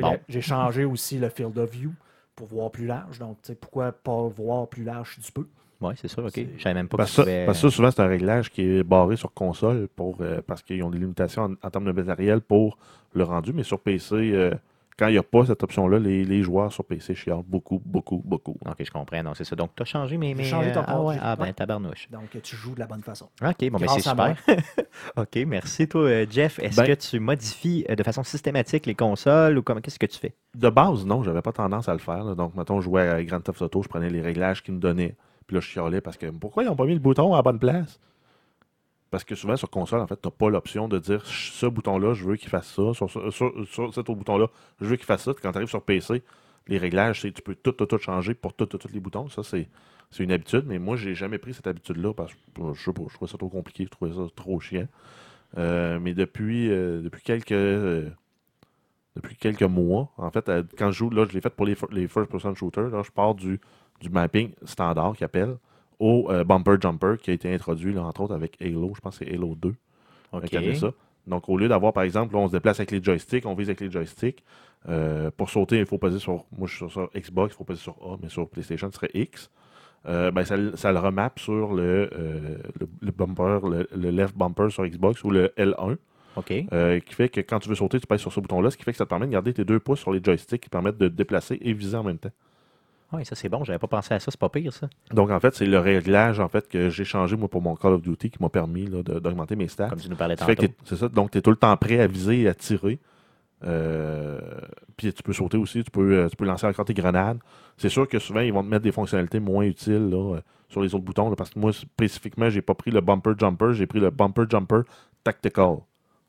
Bon. j'ai changé aussi le field of view pour voir plus large. Donc, tu sais, pourquoi pas voir plus large si tu peux? Oui, c'est sûr, OK. Je savais même pas Parce, que ça, pouvais... parce que ça, souvent, c'est un réglage qui est barré sur console pour, euh, parce qu'ils ont des limitations en, en termes de matériel pour le rendu. Mais sur PC, euh, quand il n'y a pas cette option-là, les, les joueurs sur PC chialent beaucoup, beaucoup, beaucoup. OK, je comprends. Donc, c'est ça. Donc, tu as changé mes... Mes changé ton ah, compte, ouais, ah, ben, tabarnouche. Donc, tu joues de la bonne façon. OK, bon, ben, c'est super. OK, merci. Toi, euh, Jeff, est-ce Ben- que tu modifies euh, de façon systématique les consoles ou comment qu'est-ce que tu fais? De base, non, j'avais pas tendance à le faire. là. Donc, mettons, je jouais à Grand Theft Auto, je prenais les réglages qu'ils me donnaient. Puis là, je chialais parce que pourquoi ils n'ont pas mis le bouton à la bonne place? Parce que souvent, sur console, en fait, tu n'as pas l'option de dire ce bouton-là, je veux qu'il fasse ça. Sur, cet autre bouton-là, je veux qu'il fasse ça. Quand tu arrives sur PC, les réglages, tu peux tout, tout, tout changer pour tous tout, les boutons. Ça, c'est une habitude. Mais moi, j'ai jamais pris cette habitude-là parce que pas, je trouvais ça trop compliqué, je trouvais ça trop chiant. Euh, mais depuis, euh, depuis quelques. euh, depuis quelques mois, en fait, euh, quand je joue, là, je l'ai fait pour les, les first-person shooters. Là, je pars du, du mapping standard qui appelle au euh, bumper jumper qui a été introduit, là, entre autres, avec Halo. Je pense que c'est Halo 2 OK. qui avait ça. Donc, au lieu d'avoir, par exemple, là, on se déplace avec les joysticks, on vise avec les joysticks. Euh, pour sauter, il faut peser sur. Moi, je suis sur, Xbox, il faut peser sur A, mais sur PlayStation, ce serait X. Euh, ben, ça, le- ça le remap sur le, le, le bumper, le, le left bumper sur Xbox ou le L1. OK. Euh, qui fait que quand tu veux sauter, tu pèses sur ce bouton-là, ce qui fait que ça te permet de garder tes deux pouces sur les joysticks qui permettent de te déplacer et viser en même temps. Oui, ça, c'est bon. J'avais pas pensé à ça. C'est pas pire, ça. Donc, en fait, c'est le réglage en fait, que j'ai changé moi, pour mon Call of Duty qui m'a permis d'augmenter mes stats. Comme tu nous parlais tantôt. C'est ça, donc tu es tout le temps prêt à viser et à tirer. Euh, puis tu peux sauter aussi, tu peux, euh, tu peux lancer encore tes grenades. C'est sûr que souvent, ils vont te mettre des fonctionnalités moins utiles. Là. Euh, sur les autres boutons. là, parce que moi, spécifiquement, j'ai pas pris le bumper jumper, j'ai pris le bumper jumper tactical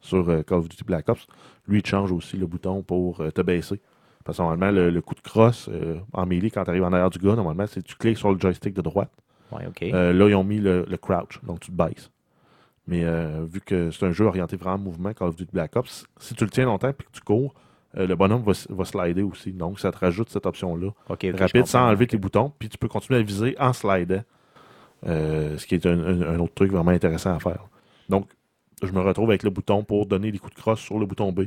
sur euh, Call of Duty Black Ops. Lui, il change aussi le bouton pour euh, te baisser. Parce que normalement, le, le coup de crosse euh, en melee, quand tu arrives en arrière du gars, normalement, c'est tu cliques sur le joystick de droite. Ouais. Euh, là, ils ont mis le, le crouch, donc tu te baisses. Mais euh, vu que c'est un jeu orienté vraiment mouvement, Call of Duty Black Ops, si tu le tiens longtemps et que tu cours, le bonhomme va, slider aussi. Donc, ça te rajoute cette option-là. Rapide, sans enlever tes boutons. Puis tu peux continuer à viser en slidant. Ce qui est un, un- un autre truc vraiment intéressant à faire. Donc, je me retrouve avec le bouton pour donner des coups de crosse sur le bouton B.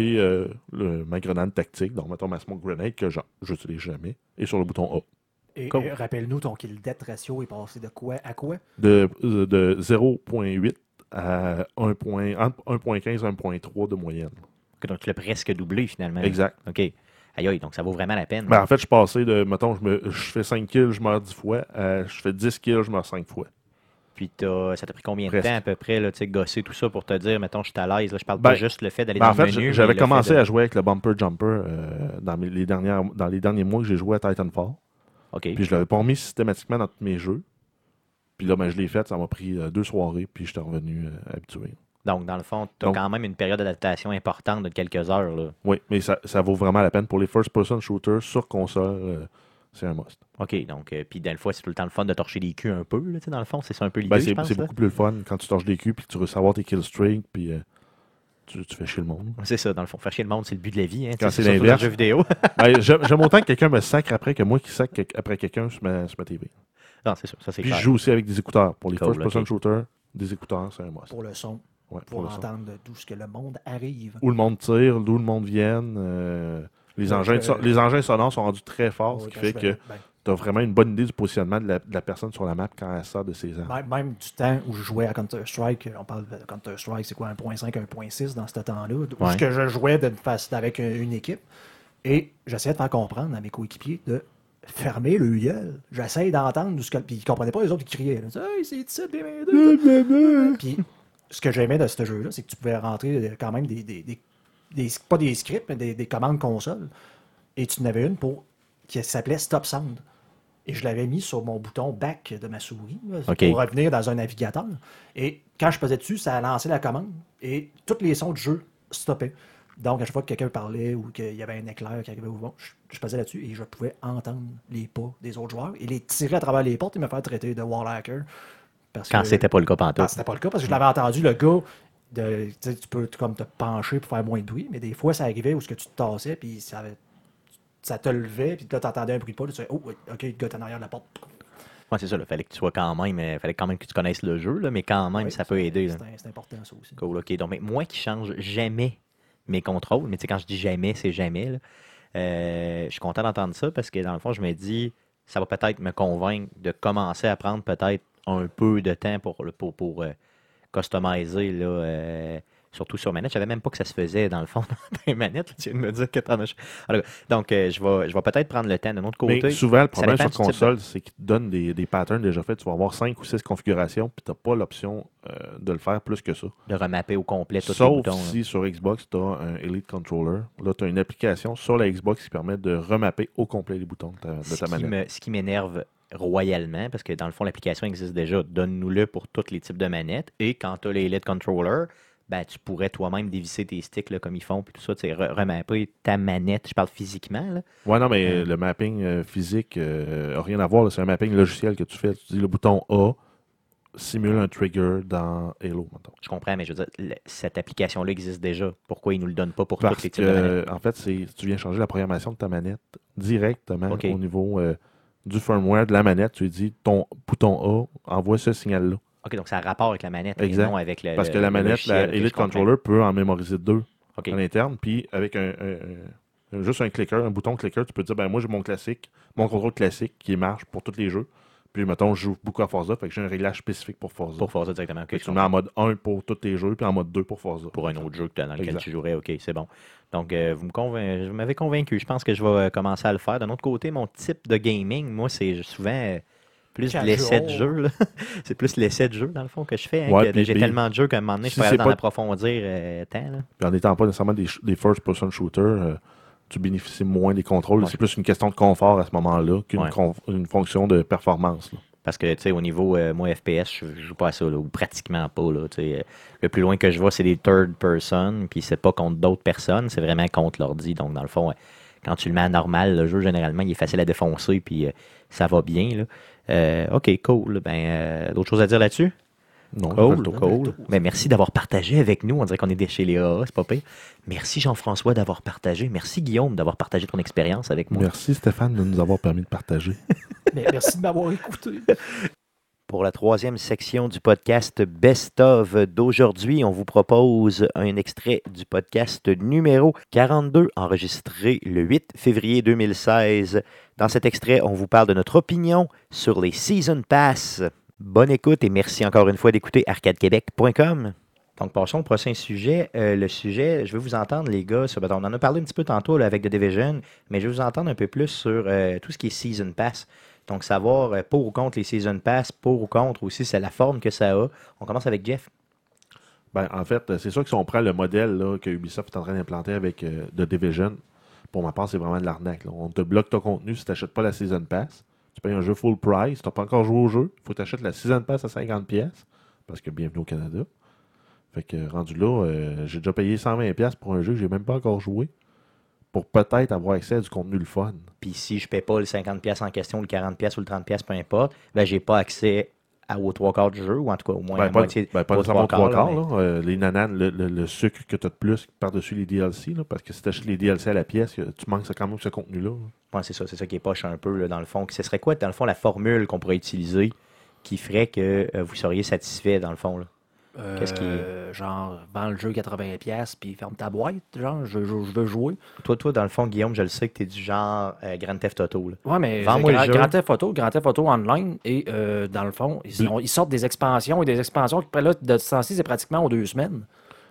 Et euh, le- ma grenade tactique, donc mettons ma smoke grenade que je n'utilise jamais, et sur le bouton A. Et, rappelle-nous, ton kill death ratio est passé de quoi à quoi? De, de 0.8 à 1 point- entre 1.15 et 1.3 de moyenne. Ok, donc, tu l'as presque doublé, finalement. Exact. OK. Aïe, aïe, donc ça vaut vraiment la peine. Ben, en fait, je suis passé de, mettons, je, me, je fais 5 kills, je meurs 10 fois, à je fais 10 kills, je meurs 5 fois. Puis t'as- ça t'a pris combien de Presque. temps à peu près, là, gosser tout ça pour te dire, mettons, je suis à l'aise. Je parle Ben, pas juste le fait d'aller Ben, dans en fait, le menu. j'avais commencé fait de- à jouer avec le bumper jumper euh, dans, mes- les dernières, dans les derniers mois que j'ai joué à Titanfall. Puis je l'avais pas remis systématiquement dans tous mes jeux. Puis là, ben, je l'ai fait, ça m'a pris euh, deux soirées, puis j'étais revenu euh, habitué. Donc, dans le fond, tu as Donc- quand même une période d'adaptation importante de quelques heures. Là. Oui, mais ça, ça vaut vraiment la peine. Pour les first-person shooters sur console, c'est un must. OK, donc, euh, puis, dans le fond, c'est tout le temps le fun de torcher les culs un peu, là, tu sais, dans le fond. C'est ça un peu l'idée, Ben, je c'est beaucoup plus le fun quand tu torches des culs puis que tu veux savoir tes kill streaks puis euh, tu, tu fais chier le monde. C'est ça, dans le fond. Faire chier le monde, c'est le but de la vie. Hein, Quand c'est l'inverse. jeu vidéo. Ben, J'aime j'aime autant que quelqu'un me sacre après que moi qui sacre que- après quelqu'un sur ma, sur ma TV. non, c'est ça, ça c'est Puis je joue aussi avec des écouteurs. Pour les Cool, first-person shooters, des écouteurs, c'est un must. pour le son, Ouais, pour pour le son. entendre d'où ce que le monde arrive. Où le monde tire, d'où le monde vienne. euh, les, engins euh, les engins sonores sont rendus très forts, ce qui fait je que ben, tu as vraiment une bonne idée du positionnement de la, de la personne sur la map quand elle sort de ses armes. Même, même du temps où je jouais à Counter-Strike, on parle de Counter-Strike, c'est quoi, 1.5, 1.6 dans ce temps-là, où Ouais. que je jouais face avec une une équipe, et j'essayais de faire comprendre à mes coéquipiers de fermer le gueule. J'essaye d'entendre ce que... Puis ils comprenaient pas, les autres, ils criaient. Ils disaient, Hey, c'est ici. Puis ce que j'aimais de ce jeu-là, c'est que tu pouvais rentrer euh, quand même des... des- des- des- pas des scripts, mais des, des commandes console. Et tu en avais une pour qui s'appelait Stop Sound. Et je l'avais mis sur mon bouton back de ma souris là, pour revenir dans un navigateur. Et quand je pesais dessus, ça a lancé la commande et tous les sons du jeu stoppaient. Donc, à chaque fois que quelqu'un parlait ou qu'il y avait un éclair qui arrivait au vent, je, je pesais là-dessus et je pouvais entendre les pas des autres joueurs et les tirer à travers les portes et me faire traiter de wall hacker. Parce Quand que- c'était pas le cas pantoute. quand c'était pas le cas, parce que je l'avais entendu, le gars, de, tu tu peux comme te pencher pour faire moins de bruit, mais des fois, ça arrivait où ce que tu te tassais, puis ça, ça te levait, puis là, t'entendais un bruit de pas, tu fais, oh, ok, le gars est en arrière de la porte. Ouais, c'est ça, il fallait que tu sois quand même, euh, fallait quand même que tu connaisses le jeu, là, mais quand même, Oui, ça peut aider. C'est important, ça aussi. Cool, ok. Donc, mais moi qui change jamais mes contrôles, mais tu sais, quand je dis jamais, c'est jamais, là. Euh, je suis content d'entendre ça parce que dans le fond, je me dis, ça va peut-être me convaincre de commencer à prendre peut-être un peu de temps pour, pour euh, customiser, là, euh, surtout sur manette. Je savais même pas que ça se faisait dans le fond dans les manettes. Tu viens de me dire que t'en as. Cas, Donc, euh, je vais, je vais peut-être prendre le temps d'un autre côté. Mais souvent, le problème sur console, c'est qu'il te donne des, des patterns déjà faits. Tu vas avoir 5 ou 6 configurations, puis tu n'as pas l'option euh, de le faire plus que ça. de remapper au complet tous les Sauf là. si sur Xbox, tu as un Elite Controller. Là, tu as une application sur la Xbox qui permet de remapper au complet les boutons de ta, de qui, manette. me- ce qui m'énerve royalement, parce que dans le fond, l'application existe déjà. Donne-nous-le pour tous les types de manettes. Et quand tu as les LED controllers, ben, tu pourrais toi-même dévisser tes sticks là, comme ils font, puis tout ça, tu sais, re- remapper ta manette. Je parle physiquement. Là. Ouais, non, mais Euh. le mapping euh, physique n'a rien à voir. C'est un mapping logiciel que tu fais. Tu dis le bouton A simule un trigger dans Halo, mettons. Je comprends, mais je veux dire, le- cette application-là existe déjà. Pourquoi ils ne nous le donnent pas pour tous Parce les que, types de manettes? euh, en fait, tu viens changer la programmation de ta manette directement au niveau euh, du firmware de la manette. Tu lui dis ton bouton A envoie ce signal-là. OK, donc ça a rapport avec la manette Exact. et non avec le Parce le- que la manette, la Elite. Controller peut en mémoriser deux OK. en interne. Puis avec un, un- un- juste un clicker, un bouton clicker, tu peux dire ben moi j'ai mon classique, mon contrôle classique qui marche pour tous les jeux. Puis mettons, je joue beaucoup à Forza, fait que j'ai un réglage spécifique pour Forza. Pour faire ça directement. OK, Fait je que tu mets en mode 1 pour tous tes jeux, puis en mode 2 pour Forza. pour un autre jeu que dans lequel Exact. tu jouerais. OK, c'est bon. Donc, euh, vous convain- m'avez convaincu. Je pense que je vais euh, commencer à le faire. D'un autre côté, mon type de gaming, moi, c'est souvent euh, plus l'essai de jeu. c'est plus l'essai de jeu, dans le fond, que je fais. hein, Ouais, J'ai tellement de jeux qu'à un moment donné, je si peux c'est d'en pas- approfondir euh, tant. là. Puis en n'étant pas nécessairement des, first-person shooters, euh, tu bénéficies moins des contrôles. Ouais. C'est plus une question de confort à ce moment-là qu'une Ouais. une fonction de performance. là. Parce que, tu sais, au niveau, euh, moi, FPS, je, joue pas à ça, là, ou pratiquement pas, là. Euh, Le plus loin que je vois, c'est des third person, puis c'est pas contre d'autres personnes, c'est vraiment contre l'ordi. Donc, dans le fond, euh, quand tu le mets à normal, le jeu, généralement, il est facile à défoncer, puis euh, ça va bien, là. OK, cool. Ben, d'autres choses à dire là-dessus? Non, Cool, le tour. cool. Mais merci d'avoir partagé avec nous. On dirait qu'on est des chez les AA, c'est pas pire. Merci Jean-François d'avoir partagé. Merci Guillaume d'avoir partagé ton expérience avec moi. Merci Stéphane de nous avoir permis de partager. Mais merci de m'avoir écouté. Pour la troisième section du podcast Best of d'aujourd'hui, on vous propose un extrait du podcast numéro 42, enregistré le 8 février 2016. Dans cet extrait, on vous parle de notre opinion sur les Season Pass. Bonne écoute et merci encore une fois d'écouter arcadequebec.com. Donc, passons au prochain sujet. Euh, le sujet, je veux vous entendre, les gars, sur, ben, on en a parlé un petit peu tantôt là, avec The Division, mais je veux vous entendre un peu plus sur euh, tout ce qui est Season Pass. Donc, savoir euh, pour ou contre les Season Pass, pour ou contre aussi, c'est la forme que ça a. On commence avec Jeff. Ben, en fait, c'est sûr que si on prend le modèle là, que Ubisoft est en train d'implanter avec euh, The Division, pour ma part, c'est vraiment de l'arnaque. On te bloque ton contenu si tu n'achètes pas la Season Pass. Tu payes un jeu full price, tu n'as pas encore joué au jeu. Il faut que tu achètes la Season Pass à 50$, pièces parce que bienvenue au Canada. Fait que rendu là, euh, j'ai déjà payé 120$ pièces pour un jeu que j'ai même pas encore joué pour peut-être avoir accès à du contenu le fun. Puis si je paie pas le 50$ en question, le 40$ ou le 30$, peu importe, ben, j'ai pas accès aux trois quarts du jeu, ou en tout cas au moins Ben, la pas, moitié. ben, pas aux nécessairement trois quarts. Euh, les nananes, le, le- le sucre que tu as de plus par-dessus les DLC, là, parce que si tu achètes les DLC à la pièce, tu manques quand même ce contenu-là. c'est ça, c'est ça qui est poche un peu, là, dans le fond. Ce serait quoi, dans le fond, la formule qu'on pourrait utiliser qui ferait que euh, vous seriez satisfait, dans le fond, là? Qu'est-ce qui- Euh, Genre, vends le jeu 80$, puis ferme ta boîte. Genre, je, je- je veux jouer. Toi, toi, dans le fond, Guillaume, je le sais que tu es du genre euh, Grand Theft Auto. Là. Ouais, mais Vends-moi le Grand, jeu. Grand Theft Auto, Grand Theft Auto Online, et euh, dans le fond, ils, sortent des expansions et des expansions qui, après là, de ce c'est pratiquement aux deux semaines.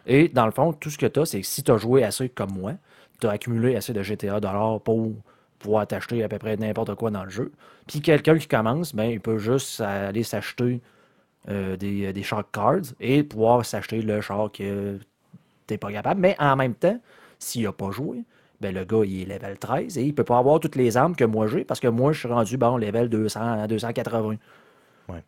Et dans le fond, tout ce que tu as, c'est que si tu as joué assez comme moi, tu as accumulé assez de GTA dollars pour pouvoir t'acheter à peu près n'importe quoi dans le jeu. Puis quelqu'un qui commence, ben, il peut juste aller s'acheter euh, des, des shark cards et pouvoir s'acheter le char que t'es pas capable. Mais en même temps, s'il n'a pas joué, ben le gars, il est level 13 et il peut pas avoir toutes les armes que moi j'ai parce que moi, je suis rendu, bon, level 200 à 280. Ouais.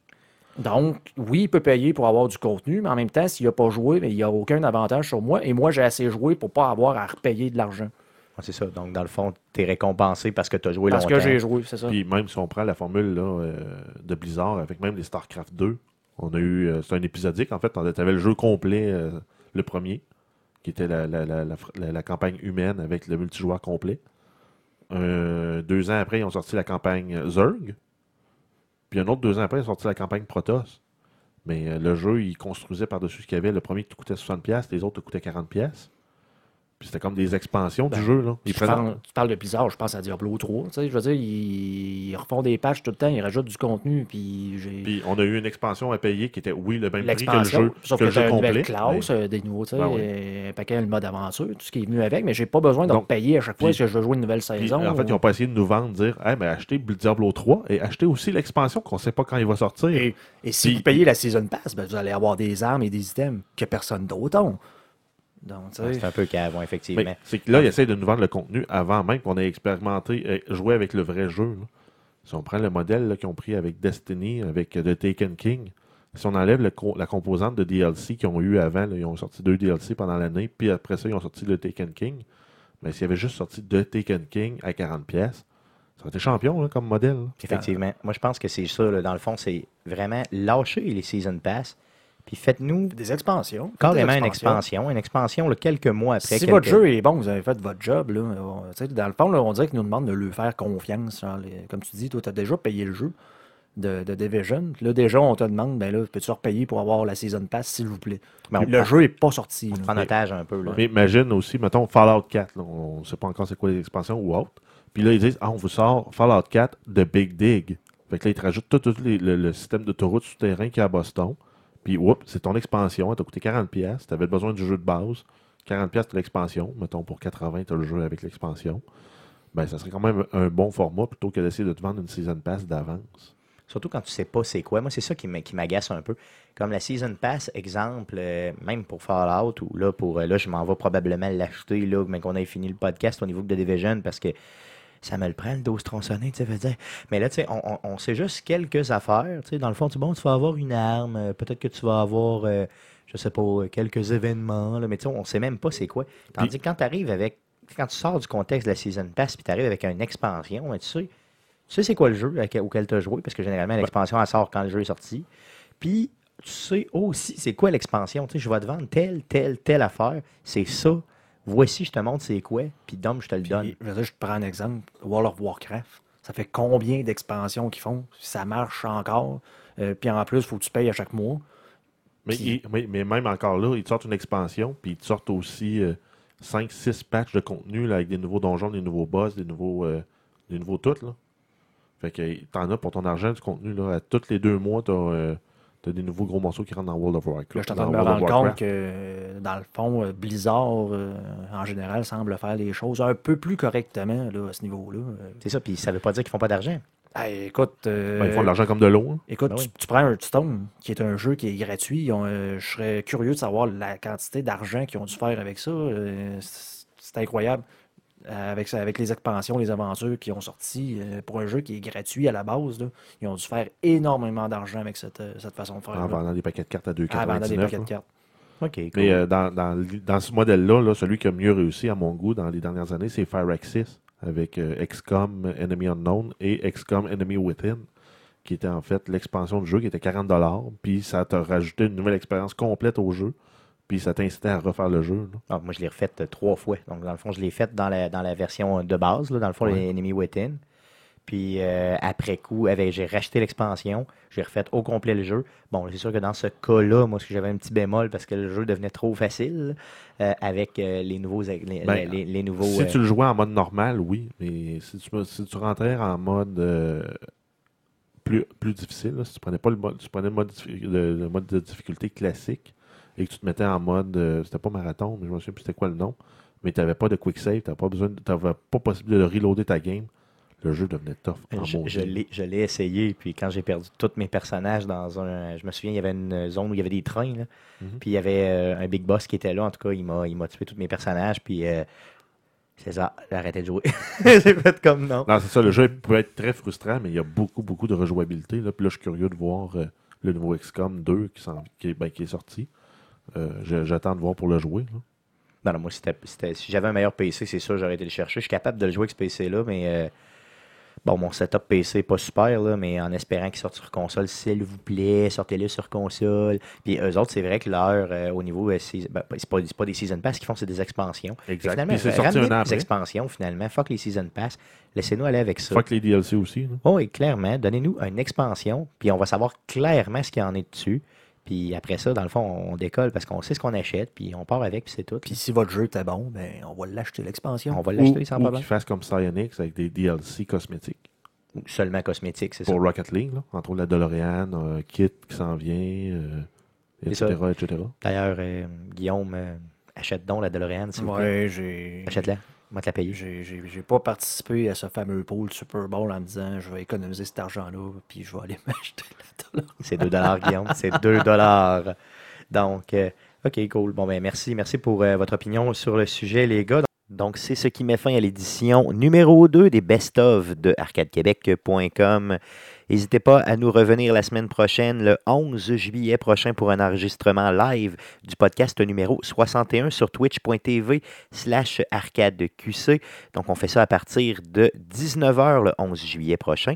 Donc, oui, il peut payer pour avoir du contenu, mais en même temps, s'il n'a pas joué, ben, il n'y a aucun avantage sur moi. Et moi, j'ai assez joué pour pas avoir à repayer de l'argent. Ouais, c'est ça. Donc, dans le fond, tu es récompensé parce que tu as joué Parce longtemps. que j'ai joué, c'est ça. Puis même si on prend la formule là, euh, de Blizzard avec même les StarCraft 2, on a eu. euh, c'est un épisodique en fait. Tu avais le jeu complet, euh, le premier, qui était la, campagne humaine avec le multijoueur complet. Euh, deux ans après, ils ont sorti la campagne Zerg. Puis un autre deux ans après, ils ont sorti la campagne Protoss. Mais le jeu, il construisait par-dessus ce qu'il y avait. Le premier coûtait 60$, les autres coûtaient 40$. Puis c'était comme des expansions Ben, du jeu. Là. Ils Tu parles, tu parles de Blizzard, je pense à Diablo 3. Tu sais, je veux dire, ils, ils refont des patchs tout le temps, ils rajoutent du contenu, puis on a eu une expansion à payer qui était, oui, le même prix que le jeu, Sauf que que, le jeu t'as une nouvelle complet. classe, euh, des nouveaux, Ben oui. euh, un paquet, le mode aventure, tout ce qui est venu avec, mais j'ai pas besoin de payer à chaque fois que je veux jouer une nouvelle Puis, saison. en fait, ils n'ont pas essayé de nous vendre, dire hey, mais achetez Diablo 3 et achetez aussi l'expansion qu'on ne sait pas quand il va sortir. Et, et si Puis- vous payez la Season Pass, ben, vous allez avoir des armes et des items que personne d'autre a. Donc, tu Ouais, sais, c'est un peu ouais, effectivement. C'est que là, ils essayent de nous vendre le contenu avant même qu'on ait expérimenté, euh, joué avec le vrai jeu. là. Si on prend le modèle qu'ils ont pris avec Destiny, avec euh, The Taken King, si on enlève le co- la composante de DLC qu'ils ont eu avant, là, ils ont sorti deux DLC pendant l'année, puis après ça, ils ont sorti le Taken King. Mais s'il y avait juste sorti The Taken King à 40$, pièces ça aurait été champion là, comme modèle. Effectivement. Moi, je pense que c'est ça, dans le fond, c'est vraiment lâcher les Season Pass, puis faites-nous des expansions. carrément Des une expansion. Une expansion, là, quelques mois après. Si quelques- votre jeu est bon, vous avez fait votre job, là, on- dans le fond, là, on dirait qu'ils nous demandent de lui faire confiance. genre, les- comme tu dis, toi, tu as déjà payé le jeu de, de Division. Là, déjà, on te demande, ben là, peux-tu repayer pour avoir la Season Pass, s'il vous plaît? Mais on le prend- jeu n'est pas sorti. On prend en otage un peu. Là. Mais imagine aussi, mettons, Fallout 4. là, on ne sait pas encore c'est quoi les expansions ou autre. Puis là, ils disent, ah, on vous sort Fallout 4 de Big Dig. Fait que là, ils te rajoutent tout, tout les- le, le système d'autoroute souterrain qu'il y a à Boston. Puis, oups, c'est ton expansion. Elle t'a coûté 40$. Tu avais besoin du jeu de base. 40$ de l'expansion. Mettons, pour 80$, tu as le jeu avec l'expansion. Ben, ça serait quand même un bon format plutôt que d'essayer de te vendre une Season Pass d'avance. Surtout quand tu sais pas c'est quoi. Moi, c'est ça qui m'a- qui m'agace un peu. Comme la Season Pass, exemple, euh, même pour Fallout, ou là, pour, euh, là je m'en vais probablement l'acheter, là, mais qu'on ait fini le podcast au niveau de Division, parce que ça me le prend le dos tronçonné, tu sais. Mais là, tu sais, on, on- sait juste quelques affaires, tu sais, dans le fond, tu bon, tu vas avoir une arme, euh, peut-être que tu vas avoir, euh, je sais pas, euh, quelques événements, là, mais tu sais, on sait même pas c'est quoi. Tandis que quand tu arrives avec, quand tu sors du contexte de la Season Pass, puis tu arrives avec une expansion, tu sais, tu sais c'est quoi le jeu auquel tu as joué, parce que généralement, l'expansion, elle sort quand le jeu est sorti. Puis, tu sais aussi c'est quoi l'expansion. Tu sais, je vais te vendre telle, telle, telle affaire. C'est ça. Voici, je te montre c'est quoi. Puis, Dom, je te le donne. Je veux dire, je te prends un exemple. World of Warcraft. Ça fait combien d'expansions qu'ils font? Ça marche encore? Euh, puis en plus, il faut que tu payes à chaque mois. Mais, il- mais, mais même encore là, ils te sortent une expansion, puis ils te sortent aussi 5-6 patchs de contenu là, avec des nouveaux donjons, des nouveaux boss, des nouveaux, euh, des nouveaux tout. Là. Fait que t'en as pour ton argent du contenu. Là. À tous les deux mois, t'as euh, t'as des nouveaux gros morceaux qui rentrent dans World of Warcraft. Là, je suis en train dans de me rendre compte que, dans le fond, euh, Blizzard, euh, en général, semble faire les choses un peu plus correctement là, à ce niveau-là. C'est ça. Puis, ça veut pas dire qu'ils font pas d'argent. hey, écoute, euh, Ben, ils font de l'argent comme de l'eau. hein. écoute Ben tu, oui. tu prends Hearthstone, qui est un jeu qui est gratuit. Ils ont, euh, je serais curieux de savoir la quantité d'argent qu'ils ont dû faire avec ça. Euh, c'est incroyable. Euh, Avec, les expansions, les aventures qui ont sorti euh, pour un jeu qui est gratuit à la base, là, ils ont dû faire énormément d'argent avec cette, euh, cette façon de faire. En là. vendant des paquets de cartes à Ah, vendant des 2,99. paquets de cartes. OK, cool. Mais euh, dans, dans, l- dans ce modèle-là, là, celui qui a mieux réussi à mon goût dans les dernières années, c'est Firaxis avec euh, XCOM Enemy Unknown et XCOM Enemy Within, qui était en fait l'expansion du jeu qui était 40$, puis ça t'a rajouté une nouvelle expérience complète au jeu, puis ça t'incitait à refaire le jeu. là. Ah, moi, je l'ai refaite euh, trois fois. Donc, dans le fond, je l'ai faite dans la, dans la version de base, là, dans le fond, Ouais. les Enemy Within. Puis, euh, après coup, j'ai racheté l'expansion. J'ai refait au complet le jeu. Bon, c'est sûr que dans ce cas-là, moi, j'avais un petit bémol parce que le jeu devenait trop facile euh, avec euh, les nouveaux. Les, Ben, les- les nouveaux Si euh, tu le jouais en mode normal, oui, mais si tu, si tu rentrais en mode euh, plus, plus difficile, là, si tu prenais pas le mode, tu prenais le mode, diffi- le- le mode de difficulté classique et que tu te mettais en mode, euh, c'était pas marathon, mais je me souviens plus c'était quoi le nom, mais tu n'avais pas de quick save, tu n'avais pas besoin, t'avais pas possible de reloader ta game, le jeu devenait tough en Je, je l'ai- je l'ai essayé, puis quand j'ai perdu tous mes personnages dans un. Je me souvien, il y avait une zone où il y avait des trains, là, Mhm. puis il y avait euh, un big boss qui était là. En tout cas, il m'a il m'a tué tous mes personnages, puis euh, c'est ça, j'ai arrêté de jouer. j'ai fait comme non. Non, c'est ça, le jeu peut être très frustrant, mais il y a beaucoup, beaucoup de rejouabilité. Là. Puis là, je suis curieux de voir euh, le nouveau XCOM 2 qui, s'en- qui est, ben, qui est sorti. Euh, J'attends de voir pour le jouer. là. Non, non, moi, si j'avais un meilleur PC, c'est sûr, j'aurais été le chercher. Je suis capable de le jouer avec ce PC-là, mais euh, bon, mon setup PC n'est pas super, là, mais en espérant qu'il sorte sur console, s'il vous plaît, sortez-le sur console. Puis eux autres, c'est vrai que leur, euh, au niveau, season- ben, c'est, pas, c'est pas des Season Pass qu'ils font, c'est des expansions. Exact. Finalement, Puis c'est sorti un an des expansions, finalement. Fuck les Season Pass. Laissez-nous aller avec ça. Fuck les DLC aussi. Oh, oui, clairement. Donnez-nous une expansion, puis on va savoir clairement ce qu'il y en est dessus. Puis après ça, dans le fond, on décolle parce qu'on sait ce qu'on achète, puis on part avec, puis c'est tout. Puis si votre jeu était bon, ben, on va l'acheter l'expansion. on va l'acheter sans ou problème. qu'ils fassent comme Psyonix avec des DLC cosmétiques. Ou Seulement cosmétique, c'est ça. Pour Rocket League, là. entre autres la DeLorean, un kit qui s'en vient, euh, C'est ça. etc., etc. D'ailleurs, euh, Guillaume, euh, achète donc la DeLorean, s'il vous plaît. Ouais, j'ai. Achète-la. Va te la payer. J'ai pas participé à ce fameux pool Super Bowl en me disant je vais économiser cet argent-là, puis je vais aller m'acheter la dollar. C'est 2 dollars, Guillaume. C'est 2 dollars. Donc, euh, OK, cool. Bon, ben merci. Merci pour euh, votre opinion sur le sujet, les gars. Donc, c'est ce qui met fin à l'édition numéro 2 des best-of de arcadequebec.com. N'hésitez pas à nous revenir la semaine prochaine, le 11 juillet prochain, pour un enregistrement live du podcast numéro 61 sur twitch.tv slash arcadeqc. Donc, on fait ça à partir de 19h le 11 juillet prochain.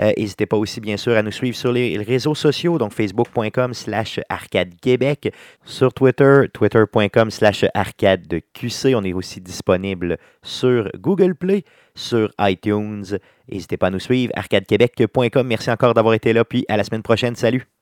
Euh, N'hésitez pas aussi, bien sûr, à nous suivre sur les réseaux sociaux, donc facebook.com slash arcadequebec, sur Twitter, twitter.com slash arcadeqc. On est aussi disponible sur Google Play, sur iTunes. N'hésitez pas à nous suivre, arcadequebec.com. Merci encore d'avoir été là, puis à la semaine prochaine. Salut!